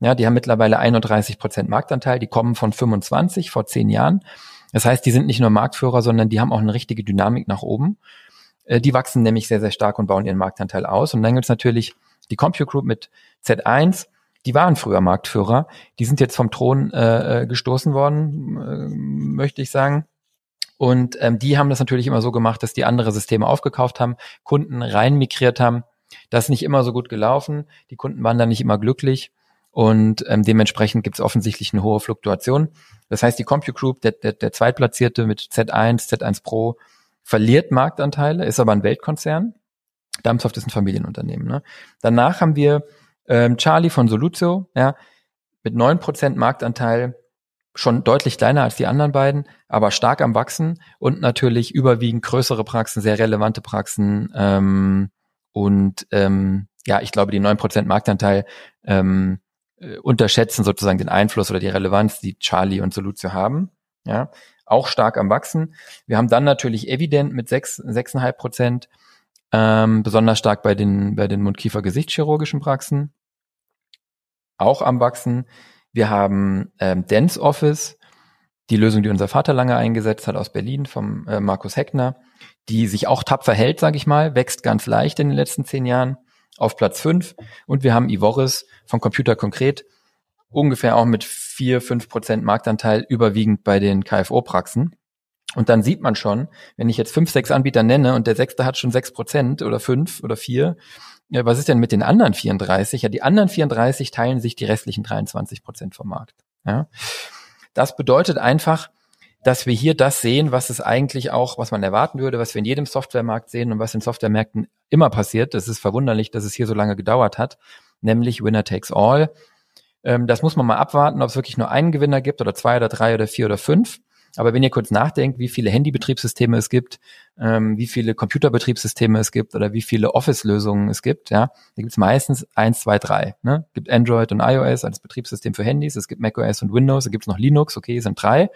Ja, die haben mittlerweile 31 Prozent Marktanteil. Die kommen von 25 vor zehn Jahren. Das heißt, die sind nicht nur Marktführer, sondern die haben auch eine richtige Dynamik nach oben. Äh, die wachsen nämlich sehr, sehr stark und bauen ihren Marktanteil aus. Und dann gibt's natürlich die Compute Group mit Z1 die waren früher Marktführer, die sind jetzt vom Thron äh, äh, gestoßen worden, äh, möchte ich sagen. Und ähm, die haben das natürlich immer so gemacht, dass die andere Systeme aufgekauft haben, Kunden rein migriert haben. Das ist nicht immer so gut gelaufen. Die Kunden waren dann nicht immer glücklich. Und ähm, dementsprechend gibt es offensichtlich eine hohe Fluktuation. Das heißt, die Compute Group, der, der, der Zweitplatzierte mit Z1, Z1 Pro, verliert Marktanteile, ist aber ein Weltkonzern. Damsoft ist ein Familienunternehmen. Ne? Danach haben wir ähm, Charlie von Soluzio, ja, mit neun Prozent Marktanteil schon deutlich kleiner als die anderen beiden, aber stark am Wachsen und natürlich überwiegend größere Praxen, sehr relevante Praxen. Ähm, und ähm, ja, ich glaube, die neun Prozent Marktanteil ähm, äh, unterschätzen sozusagen den Einfluss oder die Relevanz, die Charlie und Soluzio haben. Ja, auch stark am Wachsen. Wir haben dann natürlich Evident mit sechs, sechseinhalb Prozent, ähm, besonders stark bei den, bei den Mundkiefer-Gesichtschirurgischen Praxen. Auch am Wachsen. Wir haben ähm, Dance Office, die Lösung, die unser Vater lange eingesetzt hat aus Berlin vom äh, Markus Heckner, die sich auch tapfer hält, sage ich mal, wächst ganz leicht in den letzten zehn Jahren auf Platz fünf. Und wir haben Ivoris von Computer Konkret, ungefähr auch mit vier, fünf Prozent Marktanteil, überwiegend bei den KFO-Praxen. Und dann sieht man schon, wenn ich jetzt fünf, sechs Anbieter nenne und der sechste hat schon sechs Prozent oder fünf oder vier, ja, was ist denn mit den anderen 34? Ja, die anderen 34 teilen sich die restlichen 23 Prozent vom Markt. Ja. Das bedeutet einfach, dass wir hier das sehen, was es eigentlich auch, was man erwarten würde, was wir in jedem Softwaremarkt sehen und was in Softwaremärkten immer passiert. Das ist verwunderlich, dass es hier so lange gedauert hat, nämlich Winner takes all. Ähm, das muss man mal abwarten, ob es wirklich nur einen Gewinner gibt oder zwei oder drei oder vier oder fünf. Aber wenn ihr kurz nachdenkt, wie viele Handybetriebssysteme es gibt, ähm, wie viele Computerbetriebssysteme es gibt oder wie viele Office-Lösungen es gibt, ja, da gibt es meistens eins, zwei, drei. Ne? Gibt Android und iOS als Betriebssystem für Handys, es gibt macOS und Windows, da gibt es noch Linux, okay, sind drei.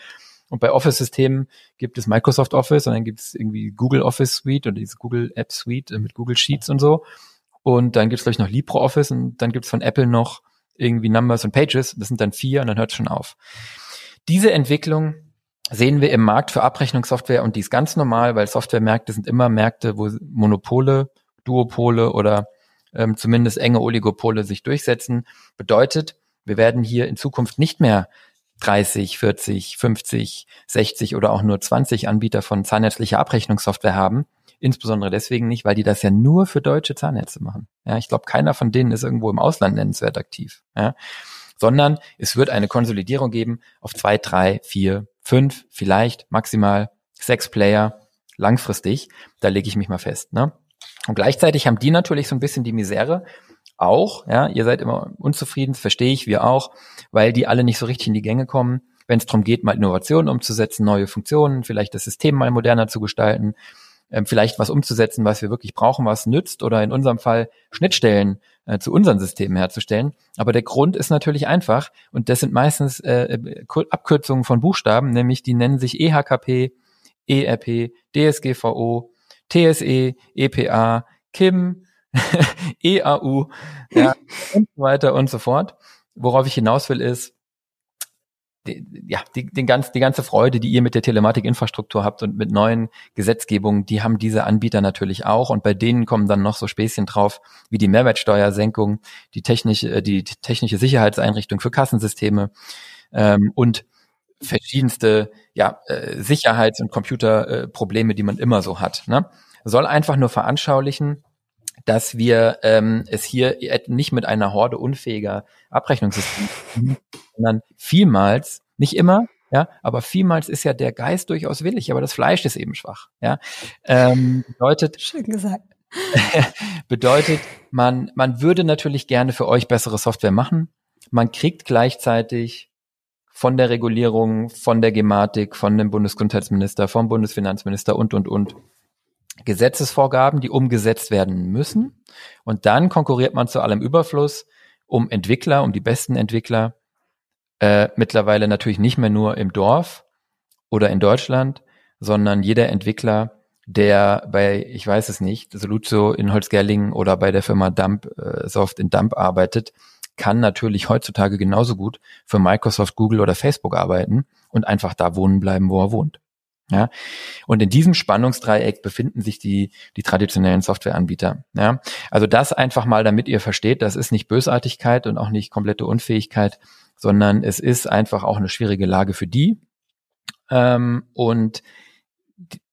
Und bei Office-Systemen gibt es Microsoft Office und dann gibt es irgendwie Google Office Suite oder diese Google App Suite mit Google Sheets und so. Und dann gibt es, ich, noch LibreOffice und dann gibt es von Apple noch irgendwie Numbers und Pages. Das sind dann vier und dann hört es schon auf. Diese Entwicklung sehen wir im Markt für Abrechnungssoftware und dies ganz normal, weil Softwaremärkte sind immer Märkte, wo Monopole, Duopole oder ähm, zumindest enge Oligopole sich durchsetzen. Bedeutet, wir werden hier in Zukunft nicht mehr 30, 40, 50, 60 oder auch nur 20 Anbieter von zahnärztlicher Abrechnungssoftware haben. Insbesondere deswegen nicht, weil die das ja nur für deutsche Zahnärzte machen. Ja, ich glaube, keiner von denen ist irgendwo im Ausland nennenswert aktiv. Ja, sondern es wird eine Konsolidierung geben auf zwei, drei, vier, fünf, vielleicht maximal sechs Player langfristig. Da lege ich mich mal fest. Ne? Und gleichzeitig haben die natürlich so ein bisschen die Misere auch. Ja, ihr seid immer unzufrieden, verstehe ich, wir auch, weil die alle nicht so richtig in die Gänge kommen. Wenn es darum geht, mal Innovationen umzusetzen, neue Funktionen, vielleicht das System mal moderner zu gestalten, ähm, vielleicht was umzusetzen, was wir wirklich brauchen, was nützt oder in unserem Fall Schnittstellen äh, zu unseren Systemen herzustellen. Aber der Grund ist natürlich einfach und das sind meistens äh, Abkürzungen von Buchstaben, nämlich die nennen sich EHKP, ERP, DSGVO, TSE, EPA, Kim, EAU, ja, und so weiter und so fort. Worauf ich hinaus will ist, die, ja, die, den ganz, die ganze Freude, die ihr mit der Telematikinfrastruktur habt und mit neuen Gesetzgebungen, die haben diese Anbieter natürlich auch. Und bei denen kommen dann noch so Späßchen drauf, wie die Mehrwertsteuersenkung, die technische, äh, die technische Sicherheitseinrichtung für Kassensysteme ähm, und verschiedenste ja, äh, Sicherheits- und Computerprobleme, die man immer so hat. Ne? Soll einfach nur veranschaulichen, dass wir ähm, es hier nicht mit einer Horde unfähiger Abrechnungssysteme, sondern vielmals, nicht immer, ja, aber vielmals ist ja der Geist durchaus willig, aber das Fleisch ist eben schwach. Ja, ähm, bedeutet. Schön gesagt. bedeutet, man man würde natürlich gerne für euch bessere Software machen. Man kriegt gleichzeitig von der Regulierung, von der Gematik, von dem Bundesgesundheitsminister, vom Bundesfinanzminister und und und Gesetzesvorgaben, die umgesetzt werden müssen. Und dann konkurriert man zu allem Überfluss um Entwickler, um die besten Entwickler. Äh, mittlerweile natürlich nicht mehr nur im Dorf oder in Deutschland, sondern jeder Entwickler, der bei, ich weiß es nicht, Soluzo in Holzgerlingen oder bei der Firma Dump äh, Soft in Dump arbeitet, kann natürlich heutzutage genauso gut für Microsoft, Google oder Facebook arbeiten und einfach da wohnen bleiben, wo er wohnt. Ja, und in diesem Spannungsdreieck befinden sich die, die traditionellen Softwareanbieter. Ja, also das einfach mal, damit ihr versteht, das ist nicht Bösartigkeit und auch nicht komplette Unfähigkeit, sondern es ist einfach auch eine schwierige Lage für die. Ähm, und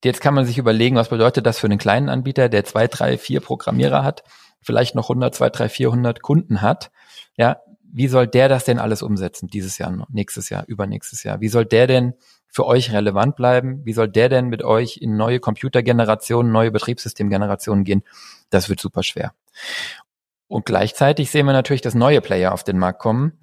jetzt kann man sich überlegen, was bedeutet das für einen kleinen Anbieter, der zwei, drei, vier Programmierer hat, vielleicht noch 100, 2, 3, 400 Kunden hat. Ja, wie soll der das denn alles umsetzen dieses Jahr, nächstes Jahr, übernächstes Jahr? Wie soll der denn für euch relevant bleiben? Wie soll der denn mit euch in neue Computergenerationen, neue Betriebssystemgenerationen gehen? Das wird super schwer. Und gleichzeitig sehen wir natürlich, dass neue Player auf den Markt kommen.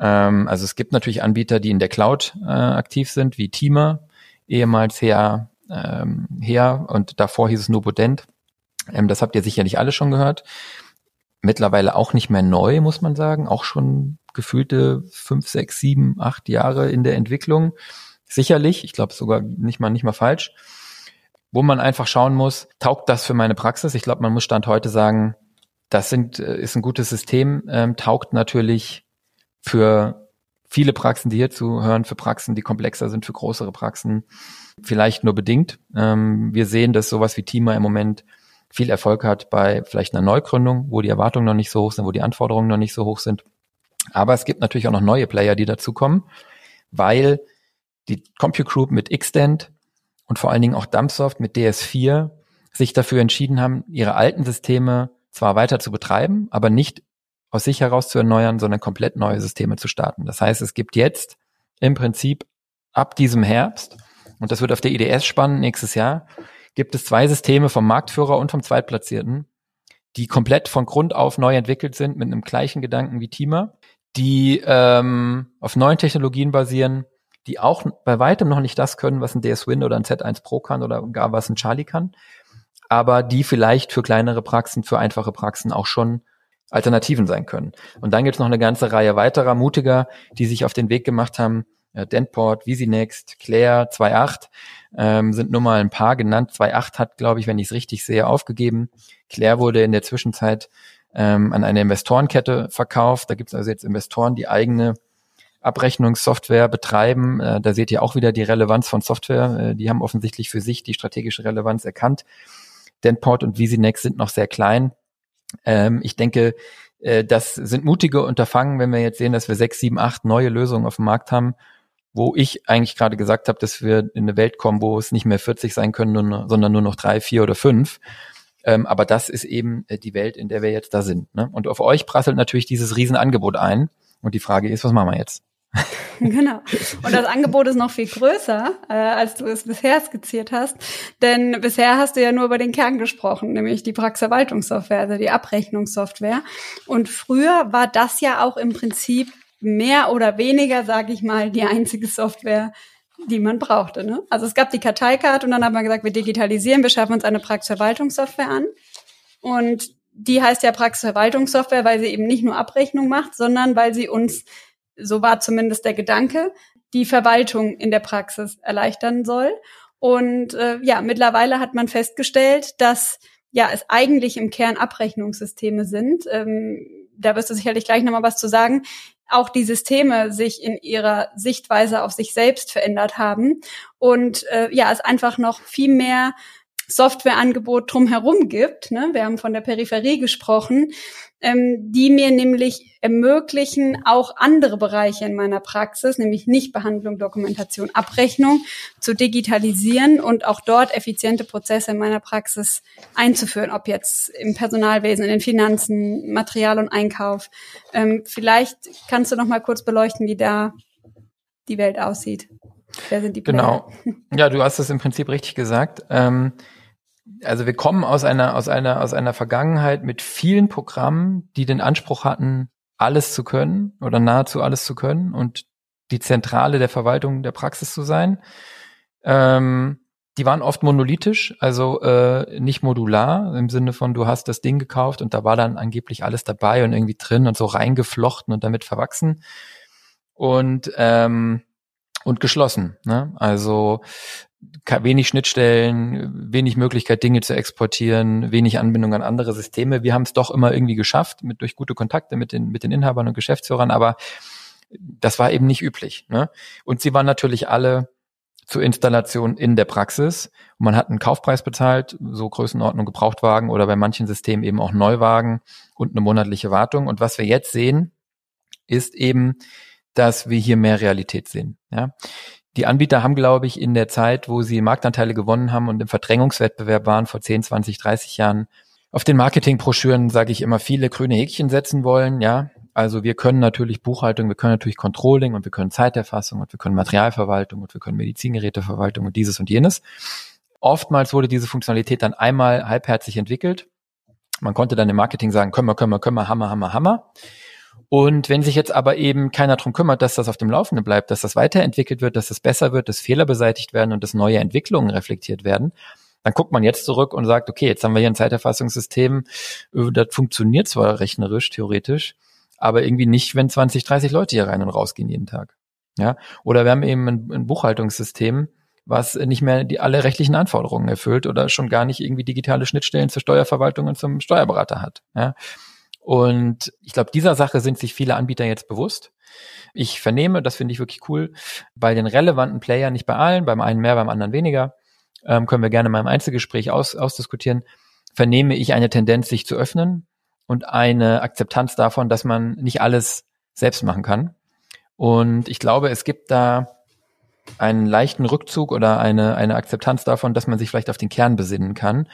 Ähm, also es gibt natürlich Anbieter, die in der Cloud äh, aktiv sind, wie Teamer, ehemals her, ähm, her und davor hieß es Nobodent. Ähm, das habt ihr sicherlich alle schon gehört. Mittlerweile auch nicht mehr neu, muss man sagen. Auch schon gefühlte fünf, sechs, sieben, acht Jahre in der Entwicklung. Sicherlich, ich glaube sogar nicht mal nicht mal falsch, wo man einfach schauen muss, taugt das für meine Praxis? Ich glaube, man muss Stand heute sagen, das sind, äh, ist ein gutes System, ähm, taugt natürlich für viele Praxen, die hier zuhören, für Praxen, die komplexer sind, für größere Praxen, vielleicht nur bedingt. Ähm, wir sehen, dass sowas wie Teamer im Moment viel Erfolg hat bei vielleicht einer Neugründung, wo die Erwartungen noch nicht so hoch sind, wo die Anforderungen noch nicht so hoch sind. Aber es gibt natürlich auch noch neue Player, die dazukommen, weil die Compute Group mit Xtend und vor allen Dingen auch Dumpsoft mit DS4 sich dafür entschieden haben, ihre alten Systeme zwar weiter zu betreiben, aber nicht aus sich heraus zu erneuern, sondern komplett neue Systeme zu starten. Das heißt, es gibt jetzt im Prinzip ab diesem Herbst, und das wird auf der IDS spannend nächstes Jahr, gibt es zwei Systeme vom Marktführer und vom Zweitplatzierten, die komplett von Grund auf neu entwickelt sind mit einem gleichen Gedanken wie Teamer, die ähm, auf neuen Technologien basieren, die auch bei weitem noch nicht das können, was ein DS-Win oder ein Z1 Pro kann oder gar was ein Charlie kann, aber die vielleicht für kleinere Praxen, für einfache Praxen auch schon Alternativen sein können. Und dann gibt es noch eine ganze Reihe weiterer Mutiger, die sich auf den Weg gemacht haben. Dentport, VisiNext, Claire 2.8 ähm, sind nur mal ein paar genannt. 2.8 hat, glaube ich, wenn ich es richtig sehe, aufgegeben. Claire wurde in der Zwischenzeit ähm, an eine Investorenkette verkauft. Da gibt es also jetzt Investoren, die eigene Abrechnungssoftware betreiben. Äh, da seht ihr auch wieder die Relevanz von Software. Äh, die haben offensichtlich für sich die strategische Relevanz erkannt. Denport und VisiNext sind noch sehr klein. Ähm, ich denke, äh, das sind mutige Unterfangen, wenn wir jetzt sehen, dass wir sechs, sieben, acht neue Lösungen auf dem Markt haben, wo ich eigentlich gerade gesagt habe, dass wir in eine Welt kommen, wo es nicht mehr 40 sein können, sondern nur noch drei, vier oder fünf. Ähm, aber das ist eben äh, die Welt, in der wir jetzt da sind. Ne? Und auf euch prasselt natürlich dieses Riesenangebot ein. Und die Frage ist, was machen wir jetzt? genau. Und das Angebot ist noch viel größer, äh, als du es bisher skizziert hast. Denn bisher hast du ja nur über den Kern gesprochen, nämlich die Praxisverwaltungssoftware, also die Abrechnungssoftware. Und früher war das ja auch im Prinzip mehr oder weniger, sage ich mal, die einzige Software, die man brauchte. Ne? Also es gab die Karteikarte und dann hat man gesagt, wir digitalisieren, wir schaffen uns eine Praxisverwaltungssoftware an. Und die heißt ja Praxisverwaltungssoftware, weil sie eben nicht nur Abrechnung macht, sondern weil sie uns so war zumindest der Gedanke, die Verwaltung in der Praxis erleichtern soll. Und äh, ja, mittlerweile hat man festgestellt, dass ja, es eigentlich im Kern Abrechnungssysteme sind. Ähm, da wirst du sicherlich gleich nochmal was zu sagen auch die Systeme sich in ihrer Sichtweise auf sich selbst verändert haben und äh, ja, es einfach noch viel mehr Softwareangebot drumherum gibt. Ne? Wir haben von der Peripherie gesprochen, ähm, die mir nämlich ermöglichen, auch andere Bereiche in meiner Praxis, nämlich Nichtbehandlung, Dokumentation, Abrechnung, zu digitalisieren und auch dort effiziente Prozesse in meiner Praxis einzuführen, ob jetzt im Personalwesen, in den Finanzen, Material und Einkauf. Ähm, vielleicht kannst du noch mal kurz beleuchten, wie da die Welt aussieht. Wer sind die? Genau. Ja, du hast es im Prinzip richtig gesagt. Ähm, also wir kommen aus einer, aus einer, aus einer Vergangenheit mit vielen Programmen, die den Anspruch hatten, alles zu können oder nahezu alles zu können und die Zentrale der Verwaltung der Praxis zu sein. Ähm, die waren oft monolithisch, also äh, nicht modular im Sinne von du hast das Ding gekauft und da war dann angeblich alles dabei und irgendwie drin und so reingeflochten und damit verwachsen und ähm, und geschlossen. Ne? Also wenig Schnittstellen, wenig Möglichkeit, Dinge zu exportieren, wenig Anbindung an andere Systeme. Wir haben es doch immer irgendwie geschafft, mit, durch gute Kontakte mit den, mit den Inhabern und Geschäftsführern, aber das war eben nicht üblich. Ne? Und sie waren natürlich alle zur Installation in der Praxis. Und man hat einen Kaufpreis bezahlt, so Größenordnung Gebrauchtwagen oder bei manchen Systemen eben auch Neuwagen und eine monatliche Wartung. Und was wir jetzt sehen, ist eben, dass wir hier mehr Realität sehen. Ja? Die Anbieter haben, glaube ich, in der Zeit, wo sie Marktanteile gewonnen haben und im Verdrängungswettbewerb waren vor 10, 20, 30 Jahren, auf den Marketingbroschüren, sage ich immer, viele grüne Häkchen setzen wollen. Ja, also wir können natürlich Buchhaltung, wir können natürlich Controlling und wir können Zeiterfassung und wir können Materialverwaltung und wir können Medizingeräteverwaltung und dieses und jenes. Oftmals wurde diese Funktionalität dann einmal halbherzig entwickelt. Man konnte dann im Marketing sagen, können wir, können wir, können wir, Hammer, Hammer, Hammer. Und wenn sich jetzt aber eben keiner drum kümmert, dass das auf dem Laufenden bleibt, dass das weiterentwickelt wird, dass es besser wird, dass Fehler beseitigt werden und dass neue Entwicklungen reflektiert werden, dann guckt man jetzt zurück und sagt, okay, jetzt haben wir hier ein Zeiterfassungssystem, äh, das funktioniert zwar rechnerisch, theoretisch, aber irgendwie nicht, wenn 20, 30 Leute hier rein und rausgehen jeden Tag. Ja, oder wir haben eben ein, ein Buchhaltungssystem, was nicht mehr die alle rechtlichen Anforderungen erfüllt oder schon gar nicht irgendwie digitale Schnittstellen zur Steuerverwaltung und zum Steuerberater hat. Ja, und ich glaube, dieser Sache sind sich viele Anbieter jetzt bewusst. Ich vernehme, das finde ich wirklich cool, bei den relevanten Playern, nicht bei allen, beim einen mehr, beim anderen weniger, ähm, können wir gerne mal im Einzelgespräch aus, ausdiskutieren, vernehme ich eine Tendenz, sich zu öffnen und eine Akzeptanz davon, dass man nicht alles selbst machen kann. Und ich glaube, es gibt da einen leichten Rückzug oder eine, eine Akzeptanz davon, dass man sich vielleicht auf den Kern besinnen kann.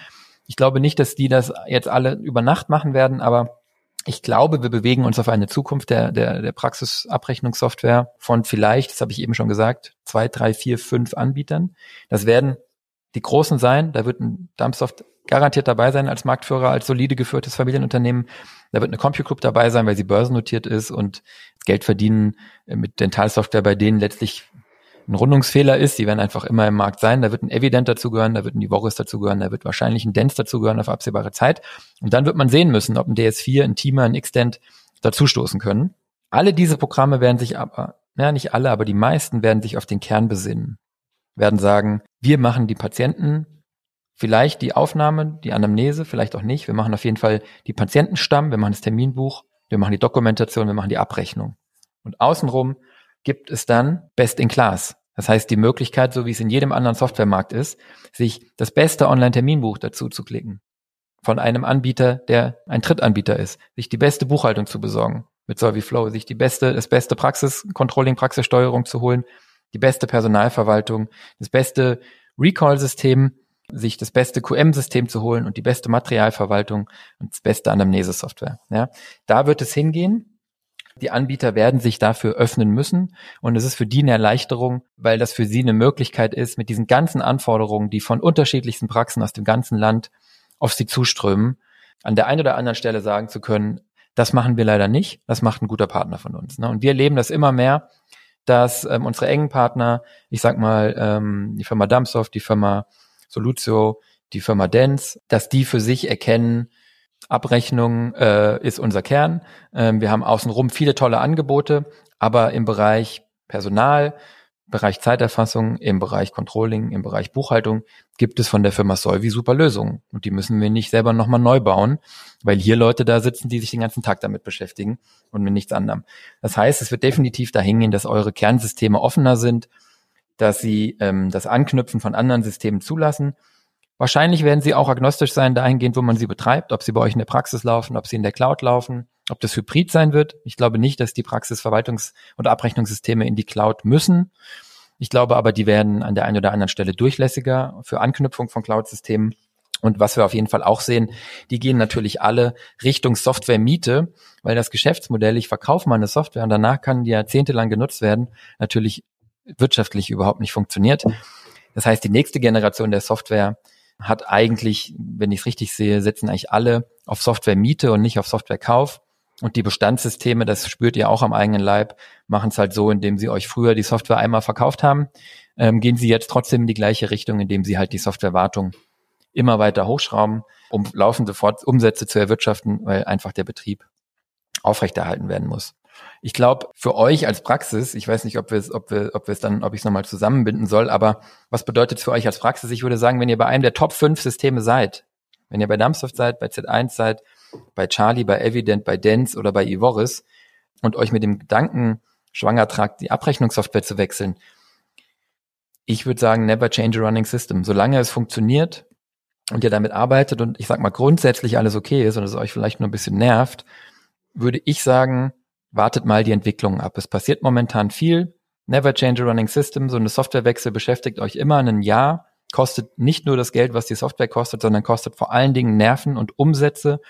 Ich glaube nicht, dass die das jetzt alle über Nacht machen werden, aber ich glaube, wir bewegen uns auf eine Zukunft der, der, der Praxisabrechnungssoftware von vielleicht, das habe ich eben schon gesagt, zwei, drei, vier, fünf Anbietern. Das werden die Großen sein. Da wird ein Dumpsoft garantiert dabei sein als Marktführer, als solide geführtes Familienunternehmen. Da wird eine CompuGroup dabei sein, weil sie börsennotiert ist und Geld verdienen mit Dentalsoftware bei denen letztlich ein Rundungsfehler ist. Die werden einfach immer im Markt sein. Da wird ein Evident dazugehören, da wird ein Nivoris dazugehören, da wird wahrscheinlich ein Dens dazugehören auf absehbare Zeit. Und dann wird man sehen müssen, ob ein DS4, ein Teamer, ein Xdent dazustoßen können. Alle diese Programme werden sich aber, ja nicht alle, aber die meisten werden sich auf den Kern besinnen. Werden sagen, wir machen die Patienten vielleicht die Aufnahme, die Anamnese, vielleicht auch nicht. Wir machen auf jeden Fall die Patientenstamm, wir machen das Terminbuch, wir machen die Dokumentation, wir machen die Abrechnung. Und außenrum gibt es dann Best in Class. Das heißt, die Möglichkeit, so wie es in jedem anderen Softwaremarkt ist, sich das beste Online-Terminbuch dazu zu klicken. Von einem Anbieter, der ein Drittanbieter ist, sich die beste Buchhaltung zu besorgen mit SolviFlow, sich die beste, das beste Praxis-Controlling, Praxissteuerung zu holen, die beste Personalverwaltung, das beste Recall-System, sich das beste QM-System zu holen und die beste Materialverwaltung und das beste Anamnese-Software. Ja, da wird es hingehen. Die Anbieter werden sich dafür öffnen müssen und es ist für die eine Erleichterung, weil das für sie eine Möglichkeit ist, mit diesen ganzen Anforderungen, die von unterschiedlichsten Praxen aus dem ganzen Land auf sie zuströmen, an der einen oder anderen Stelle sagen zu können, das machen wir leider nicht, das macht ein guter Partner von uns. Ne? Und wir erleben das immer mehr, dass ähm, unsere engen Partner, ich sag mal, ähm, die Firma Dumpsoft, die Firma Solutio, die Firma Dens, dass die für sich erkennen, Abrechnung äh, ist unser Kern. Ähm, wir haben außenrum viele tolle Angebote, aber im Bereich Personal, Bereich Zeiterfassung, im Bereich Controlling, im Bereich Buchhaltung gibt es von der Firma Solvi super Lösungen. Und die müssen wir nicht selber nochmal neu bauen, weil hier Leute da sitzen, die sich den ganzen Tag damit beschäftigen und mit nichts anderem. Das heißt, es wird definitiv dahin gehen, dass eure Kernsysteme offener sind, dass sie ähm, das Anknüpfen von anderen Systemen zulassen. Wahrscheinlich werden sie auch agnostisch sein dahingehend, wo man sie betreibt, ob sie bei euch in der Praxis laufen, ob sie in der Cloud laufen, ob das Hybrid sein wird. Ich glaube nicht, dass die Praxisverwaltungs- und Abrechnungssysteme in die Cloud müssen. Ich glaube aber, die werden an der einen oder anderen Stelle durchlässiger für Anknüpfung von Cloud-Systemen. Und was wir auf jeden Fall auch sehen, die gehen natürlich alle Richtung Software-Miete, weil das Geschäftsmodell, ich verkaufe mal eine Software und danach kann die jahrzehntelang genutzt werden, natürlich wirtschaftlich überhaupt nicht funktioniert. Das heißt, die nächste Generation der Software hat eigentlich, wenn ich es richtig sehe, setzen eigentlich alle auf Software-Miete und nicht auf Software-Kauf. Und die Bestandssysteme, das spürt ihr auch am eigenen Leib, machen es halt so, indem sie euch früher die Software einmal verkauft haben, ähm, gehen sie jetzt trotzdem in die gleiche Richtung, indem sie halt die Softwarewartung immer weiter hochschrauben, um laufende Fort Umsätze zu erwirtschaften, weil einfach der Betrieb aufrechterhalten werden muss. Ich glaube, für euch als Praxis, ich weiß nicht, ob wir es, ob wir, ob wir es dann, ob ich es nochmal zusammenbinden soll, aber was bedeutet es für euch als Praxis? Ich würde sagen, wenn ihr bei einem der Top 5 Systeme seid, wenn ihr bei Dumpsoft seid, bei Z1 seid, bei Charlie, bei Evident, bei Dance oder bei Ivoris und euch mit dem Gedanken schwanger tragt, die Abrechnungssoftware zu wechseln, ich würde sagen, never change a running system. Solange es funktioniert und ihr damit arbeitet und ich sag mal grundsätzlich alles okay ist und es euch vielleicht nur ein bisschen nervt, würde ich sagen, wartet mal die Entwicklung ab. Es passiert momentan viel. Never change a running system. So eine Softwarewechsel beschäftigt euch immer ein Jahr kostet nicht nur das Geld, was die Software kostet, sondern kostet vor allen Dingen Nerven und Umsätze,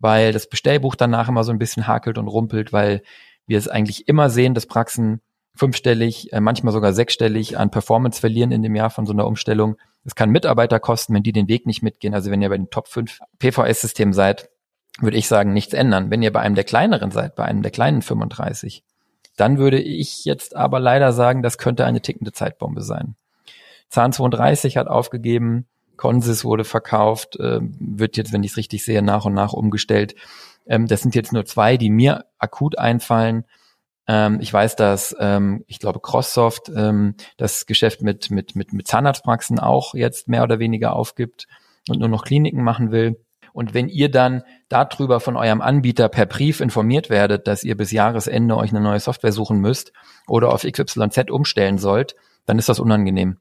weil das Bestellbuch danach immer so ein bisschen hakelt und rumpelt, weil wir es eigentlich immer sehen, dass Praxen fünfstellig, äh, manchmal sogar sechsstellig an Performance verlieren in dem Jahr von so einer Umstellung. Es kann Mitarbeiter kosten, wenn die den Weg nicht mitgehen. Also wenn ihr bei den Top 5 PVS-Systemen seid, würde ich sagen, nichts ändern. Wenn ihr bei einem der kleineren seid, bei einem der kleinen 35, dann würde ich jetzt aber leider sagen, das könnte eine tickende Zeitbombe sein. Zahn 32 hat aufgegeben, Consys wurde verkauft, äh, wird jetzt, wenn ich es richtig sehe, nach und nach umgestellt. Ähm, das sind jetzt nur zwei, die mir akut einfallen. Ähm, ich weiß, dass ähm, ich glaube Crosssoft ähm, das Geschäft mit mit mit mit Zahnarztpraxen auch jetzt mehr oder weniger aufgibt und nur noch Kliniken machen will. Und wenn ihr dann darüber von eurem Anbieter per Brief informiert werdet, dass ihr bis Jahresende euch eine neue Software suchen müsst oder auf XYZ umstellen sollt, dann ist das unangenehm.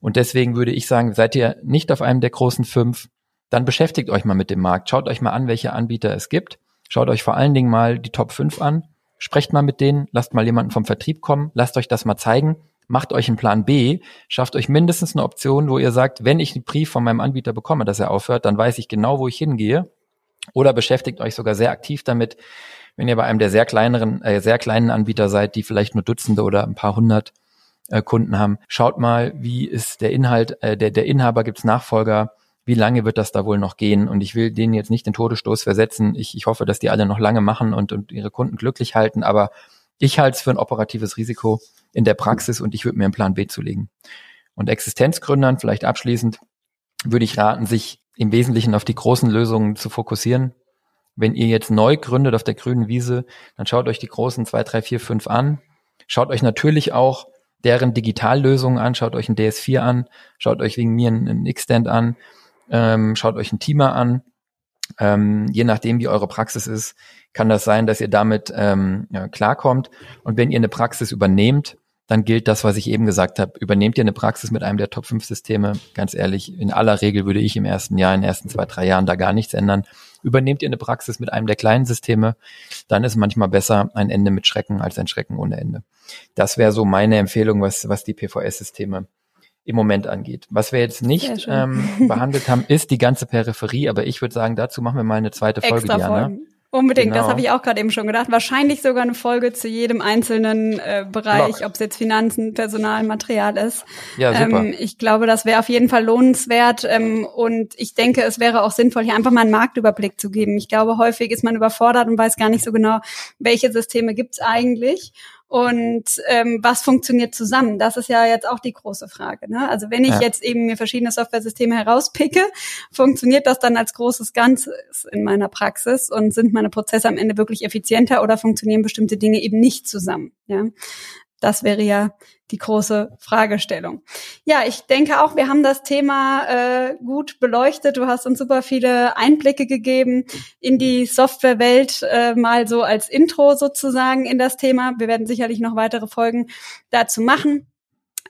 Und deswegen würde ich sagen, seid ihr nicht auf einem der großen fünf, dann beschäftigt euch mal mit dem Markt. Schaut euch mal an, welche Anbieter es gibt. Schaut euch vor allen Dingen mal die Top 5 an. Sprecht mal mit denen, lasst mal jemanden vom Vertrieb kommen, lasst euch das mal zeigen, macht euch einen Plan B, schafft euch mindestens eine Option, wo ihr sagt, wenn ich einen Brief von meinem Anbieter bekomme, dass er aufhört, dann weiß ich genau, wo ich hingehe. Oder beschäftigt euch sogar sehr aktiv damit, wenn ihr bei einem der sehr kleineren, äh, sehr kleinen Anbieter seid, die vielleicht nur Dutzende oder ein paar hundert äh, Kunden haben. Schaut mal, wie ist der Inhalt, äh, der, der Inhaber, gibt's Nachfolger, wie lange wird das da wohl noch gehen? Und ich will denen jetzt nicht den Todesstoß versetzen. Ich, ich hoffe, dass die alle noch lange machen und, und ihre Kunden glücklich halten, aber ich halte es für ein operatives Risiko in der Praxis und ich würde mir einen Plan B zulegen. Und Existenzgründern, vielleicht abschließend, würde ich raten, sich im Wesentlichen auf die großen Lösungen zu fokussieren. Wenn ihr jetzt neu gründet auf der grünen Wiese, dann schaut euch die großen zwei, drei, vier, fünf an. Schaut euch natürlich auch deren Digitallösungen an, schaut euch ein DS4 an, schaut euch wegen mir einen, X-Stand an, ähm, schaut euch ein Teamer an. Ähm, je nachdem, wie eure Praxis ist, kann das sein, dass ihr damit ähm, ja, klarkommt. Und wenn ihr eine Praxis übernehmt, dann gilt das, was ich eben gesagt habe. Übernehmt ihr eine Praxis mit einem der Top 5 Systeme, ganz ehrlich, in aller Regel würde ich im ersten Jahr, in den ersten zwei, drei Jahren da gar nichts ändern. Übernehmt ihr eine Praxis mit einem der kleinen Systeme, dann ist manchmal besser ein Ende mit Schrecken als ein Schrecken ohne Ende. Das wäre so meine Empfehlung, was, was die PVS-Systeme im Moment angeht. Was wir jetzt nicht ähm, behandelt haben, ist die ganze Peripherie, aber ich würde sagen, dazu machen wir mal eine zweite Folge, Extra Diana. Folgen. Unbedingt, genau. das habe ich auch gerade eben schon gedacht. Wahrscheinlich sogar eine Folge zu jedem einzelnen äh, Bereich, ob es jetzt Finanzen, Personal, Material ist. Ja, super. Ähm, ich glaube, das wäre auf jeden Fall lohnenswert ähm, und ich denke, es wäre auch sinnvoll, hier einfach mal einen Marktüberblick zu geben. Ich glaube, häufig ist man überfordert und weiß gar nicht so genau, welche Systeme gibt's eigentlich und ähm, was funktioniert zusammen? Das ist ja jetzt auch die große Frage. Ne? Also wenn ich ja. jetzt eben mir verschiedene Software-Systeme herauspicke, funktioniert das dann als großes Ganzes in meiner Praxis und sind meine Prozesse am Ende wirklich effizienter oder funktionieren bestimmte Dinge eben nicht zusammen? Ja? Das wäre ja die große Fragestellung. Ja, ich denke auch, wir haben das Thema äh, gut beleuchtet. Du hast uns super viele Einblicke gegeben in die Softwarewelt, äh, mal so als Intro sozusagen in das Thema. Wir werden sicherlich noch weitere Folgen dazu machen.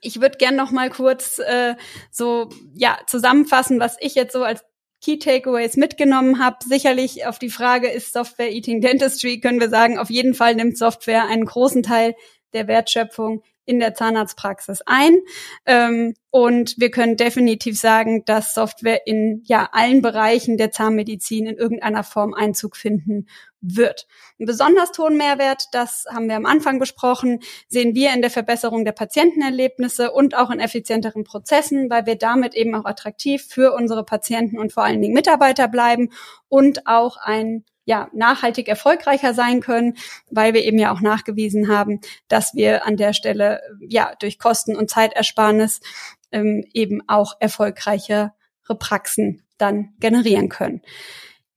Ich würde gern noch mal kurz äh, so ja zusammenfassen, was ich jetzt so als Key Takeaways mitgenommen habe. Sicherlich auf die Frage, ist Software Eating Dentistry, können wir sagen, auf jeden Fall nimmt Software einen großen Teil der Wertschöpfung in der Zahnarztpraxis ein. Ähm, und wir können definitiv sagen, dass Software in ja allen Bereichen der Zahnmedizin in irgendeiner Form Einzug finden wird. Ein besonders hohen Mehrwert, das haben wir am Anfang besprochen, sehen wir in der Verbesserung der Patientenerlebnisse und auch in effizienteren Prozessen, weil wir damit eben auch attraktiv für unsere Patienten und vor allen Dingen Mitarbeiter bleiben und auch ein ja, nachhaltig erfolgreicher sein können, weil wir eben ja auch nachgewiesen haben, dass wir an der Stelle ja durch Kosten- und Zeitersparnis ähm, eben auch erfolgreichere Praxen dann generieren können.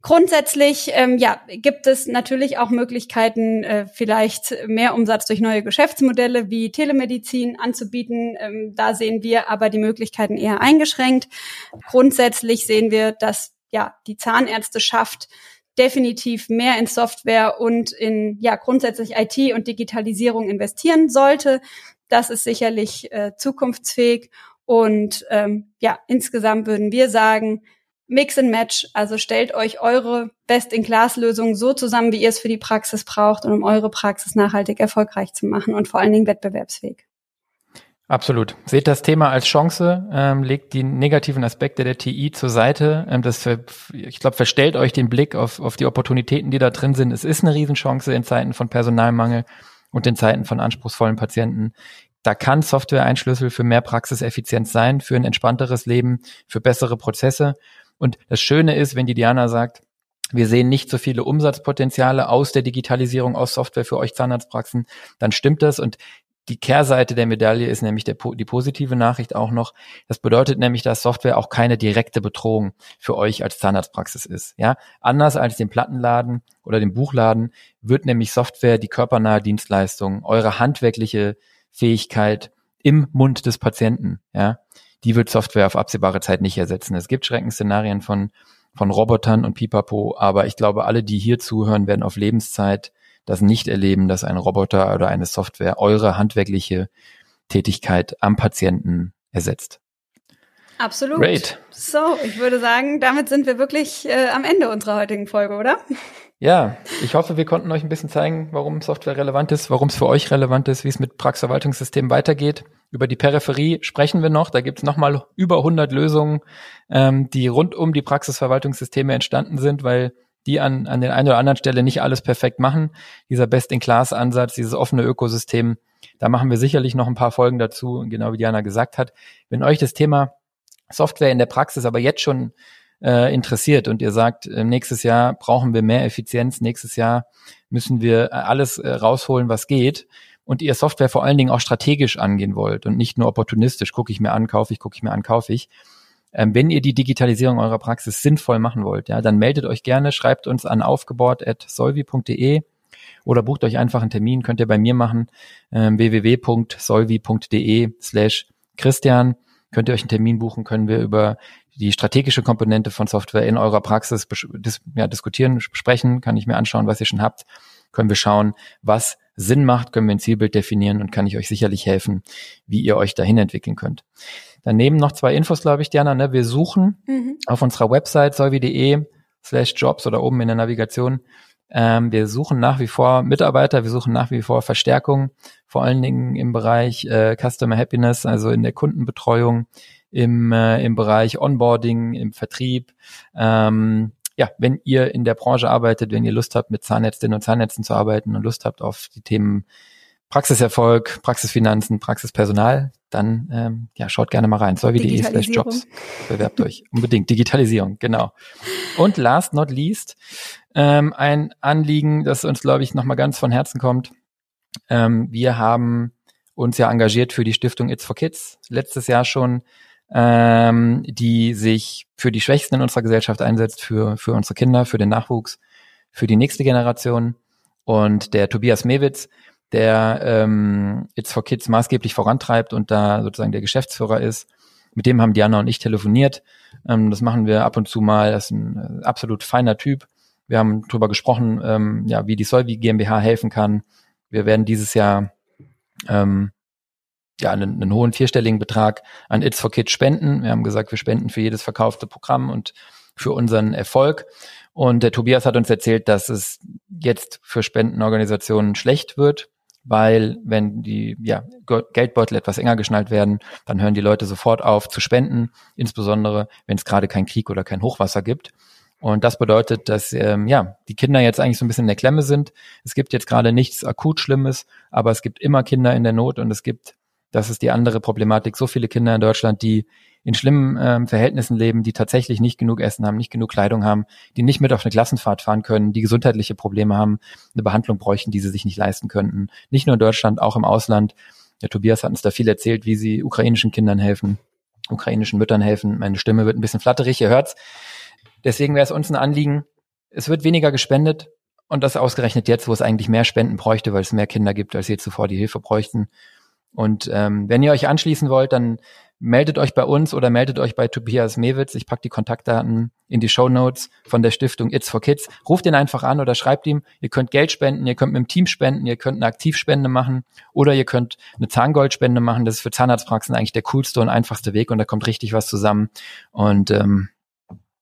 Grundsätzlich ähm, ja, gibt es natürlich auch Möglichkeiten, äh, vielleicht mehr Umsatz durch neue Geschäftsmodelle wie Telemedizin anzubieten. Ähm, da sehen wir aber die Möglichkeiten eher eingeschränkt. Grundsätzlich sehen wir, dass ja die Zahnärzteschaft definitiv mehr in Software und in ja grundsätzlich IT und Digitalisierung investieren sollte. Das ist sicherlich äh, zukunftsfähig und ähm, ja insgesamt würden wir sagen Mix and Match. Also stellt euch eure Best-in-Class-Lösung so zusammen, wie ihr es für die Praxis braucht und um eure Praxis nachhaltig erfolgreich zu machen und vor allen Dingen wettbewerbsfähig. Absolut. Seht das Thema als Chance, ähm, legt die negativen Aspekte der TI zur Seite. Ähm, das, ich glaube, verstellt euch den Blick auf, auf die Opportunitäten, die da drin sind. Es ist eine Riesenchance in Zeiten von Personalmangel und in Zeiten von anspruchsvollen Patienten. Da kann Software ein Schlüssel für mehr Praxiseffizienz sein, für ein entspannteres Leben, für bessere Prozesse. Und das Schöne ist, wenn die Diana sagt, wir sehen nicht so viele Umsatzpotenziale aus der Digitalisierung, aus Software für euch Zahnarztpraxen, dann stimmt das. Und die Kehrseite der Medaille ist nämlich der, die positive Nachricht auch noch. Das bedeutet nämlich, dass Software auch keine direkte Bedrohung für euch als Zahnarztpraxis ist. Ja, anders als den Plattenladen oder den Buchladen wird nämlich Software die körpernahe Dienstleistung, eure handwerkliche Fähigkeit im Mund des Patienten. Ja, die wird Software auf absehbare Zeit nicht ersetzen. Es gibt Schreckensszenarien von von Robotern und Pipapo, aber ich glaube, alle, die hier zuhören, werden auf Lebenszeit das nicht erleben, dass ein Roboter oder eine Software eure handwerkliche Tätigkeit am Patienten ersetzt. Absolut. Great. So, ich würde sagen, damit sind wir wirklich äh, am Ende unserer heutigen Folge, oder? Ja, ich hoffe, wir konnten euch ein bisschen zeigen, warum Software relevant ist, warum es für euch relevant ist, wie es mit Praxisverwaltungssystemen weitergeht. Über die Peripherie sprechen wir noch. Da gibt es nochmal über 100 Lösungen, ähm, die rund um die Praxisverwaltungssysteme entstanden sind, weil die an, an der einen oder anderen Stelle nicht alles perfekt machen. Dieser Best-in-Class-Ansatz, dieses offene Ökosystem, da machen wir sicherlich noch ein paar Folgen dazu, genau wie Diana gesagt hat. Wenn euch das Thema Software in der Praxis aber jetzt schon äh, interessiert und ihr sagt, äh, nächstes Jahr brauchen wir mehr Effizienz, nächstes Jahr müssen wir alles äh, rausholen, was geht, und ihr Software vor allen Dingen auch strategisch angehen wollt und nicht nur opportunistisch, gucke ich mir an, kaufe ich, gucke ich mir an, kaufe ich, ähm, wenn ihr die Digitalisierung eurer Praxis sinnvoll machen wollt, ja, dann meldet euch gerne, schreibt uns an aufgebaut.solvi.de oder bucht euch einfach einen Termin, könnt ihr bei mir machen, ähm, www.solvi.de slash Christian. Könnt ihr euch einen Termin buchen, können wir über die strategische Komponente von Software in eurer Praxis dis ja, diskutieren, besprechen, kann ich mir anschauen, was ihr schon habt, können wir schauen, was Sinn macht, können wir ein Zielbild definieren und kann ich euch sicherlich helfen, wie ihr euch dahin entwickeln könnt. Daneben noch zwei Infos, glaube ich, Diana. Ne? Wir suchen mhm. auf unserer Website solvi.de slash jobs oder oben in der Navigation. Ähm, wir suchen nach wie vor Mitarbeiter, wir suchen nach wie vor Verstärkung, vor allen Dingen im Bereich äh, Customer Happiness, also in der Kundenbetreuung, im, äh, im Bereich Onboarding, im Vertrieb. Ähm, ja, wenn ihr in der Branche arbeitet, wenn ihr Lust habt, mit Zahnärztinnen und Zahnärzten zu arbeiten und Lust habt auf die Themen Praxiserfolg, Praxisfinanzen, Praxispersonal, dann ähm, ja, schaut gerne mal rein. Solvi.de slash Jobs. Bewerbt euch. Unbedingt. Digitalisierung, genau. Und last not least, ähm, ein Anliegen, das uns, glaube ich, nochmal ganz von Herzen kommt. Ähm, wir haben uns ja engagiert für die Stiftung It's for Kids, letztes Jahr schon, ähm, die sich für die Schwächsten in unserer Gesellschaft einsetzt, für, für unsere Kinder, für den Nachwuchs, für die nächste Generation. Und der Tobias Mewitz, der ähm, It's for Kids maßgeblich vorantreibt und da sozusagen der Geschäftsführer ist. Mit dem haben Diana und ich telefoniert. Ähm, das machen wir ab und zu mal. Das ist ein äh, absolut feiner Typ. Wir haben darüber gesprochen, ähm, ja, wie die Solvi GmbH helfen kann. Wir werden dieses Jahr ähm, ja, einen, einen hohen vierstelligen Betrag an It's for Kids spenden. Wir haben gesagt, wir spenden für jedes verkaufte Programm und für unseren Erfolg. Und der Tobias hat uns erzählt, dass es jetzt für Spendenorganisationen schlecht wird, weil wenn die ja, Geldbeutel etwas enger geschnallt werden, dann hören die Leute sofort auf zu spenden, insbesondere wenn es gerade kein Krieg oder kein Hochwasser gibt. Und das bedeutet, dass ähm, ja die Kinder jetzt eigentlich so ein bisschen in der Klemme sind. Es gibt jetzt gerade nichts akut Schlimmes, aber es gibt immer Kinder in der Not und es gibt das ist die andere Problematik. So viele Kinder in Deutschland, die in schlimmen ähm, Verhältnissen leben, die tatsächlich nicht genug Essen haben, nicht genug Kleidung haben, die nicht mit auf eine Klassenfahrt fahren können, die gesundheitliche Probleme haben, eine Behandlung bräuchten, die sie sich nicht leisten könnten. Nicht nur in Deutschland, auch im Ausland. Der Tobias hat uns da viel erzählt, wie sie ukrainischen Kindern helfen, ukrainischen Müttern helfen. Meine Stimme wird ein bisschen flatterig, ihr hört's. Deswegen wäre es uns ein Anliegen, es wird weniger gespendet und das ausgerechnet jetzt, wo es eigentlich mehr Spenden bräuchte, weil es mehr Kinder gibt, als je zuvor die Hilfe bräuchten. Und ähm, wenn ihr euch anschließen wollt, dann meldet euch bei uns oder meldet euch bei Tobias Mewitz. Ich pack die Kontaktdaten in die Show Notes von der Stiftung It's for Kids. Ruft ihn einfach an oder schreibt ihm. Ihr könnt Geld spenden, ihr könnt mit dem Team spenden, ihr könnt eine Aktivspende machen oder ihr könnt eine Zahngoldspende machen. Das ist für Zahnarztpraxen eigentlich der coolste und einfachste Weg und da kommt richtig was zusammen. Und ähm,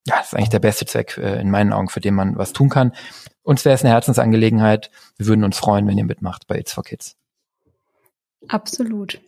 ja, das ist eigentlich der beste Zweck äh, in meinen Augen, für den man was tun kann. Uns wäre es eine Herzensangelegenheit. Wir würden uns freuen, wenn ihr mitmacht bei It's for Kids. Absolut.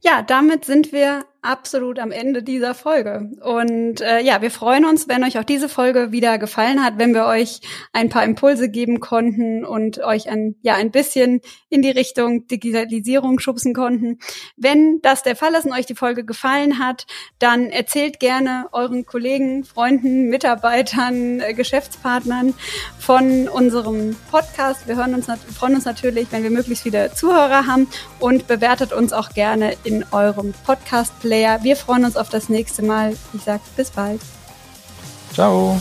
Ja, damit sind wir absolut am Ende dieser Folge. Und äh, ja, wir freuen uns, wenn euch auch diese Folge wieder gefallen hat, wenn wir euch ein paar Impulse geben konnten und euch ein, ja, ein bisschen in die Richtung Digitalisierung schubsen konnten. Wenn das der Fall ist und euch die Folge gefallen hat, dann erzählt gerne euren Kollegen, Freunden, Mitarbeitern, äh, Geschäftspartnern von unserem Podcast. Wir hören uns, freuen uns natürlich, wenn wir möglichst viele Zuhörer haben und bewertet uns auch gerne in eurem Podcast-Player Player. Wir freuen uns auf das nächste Mal. Ich sage bis bald. Ciao.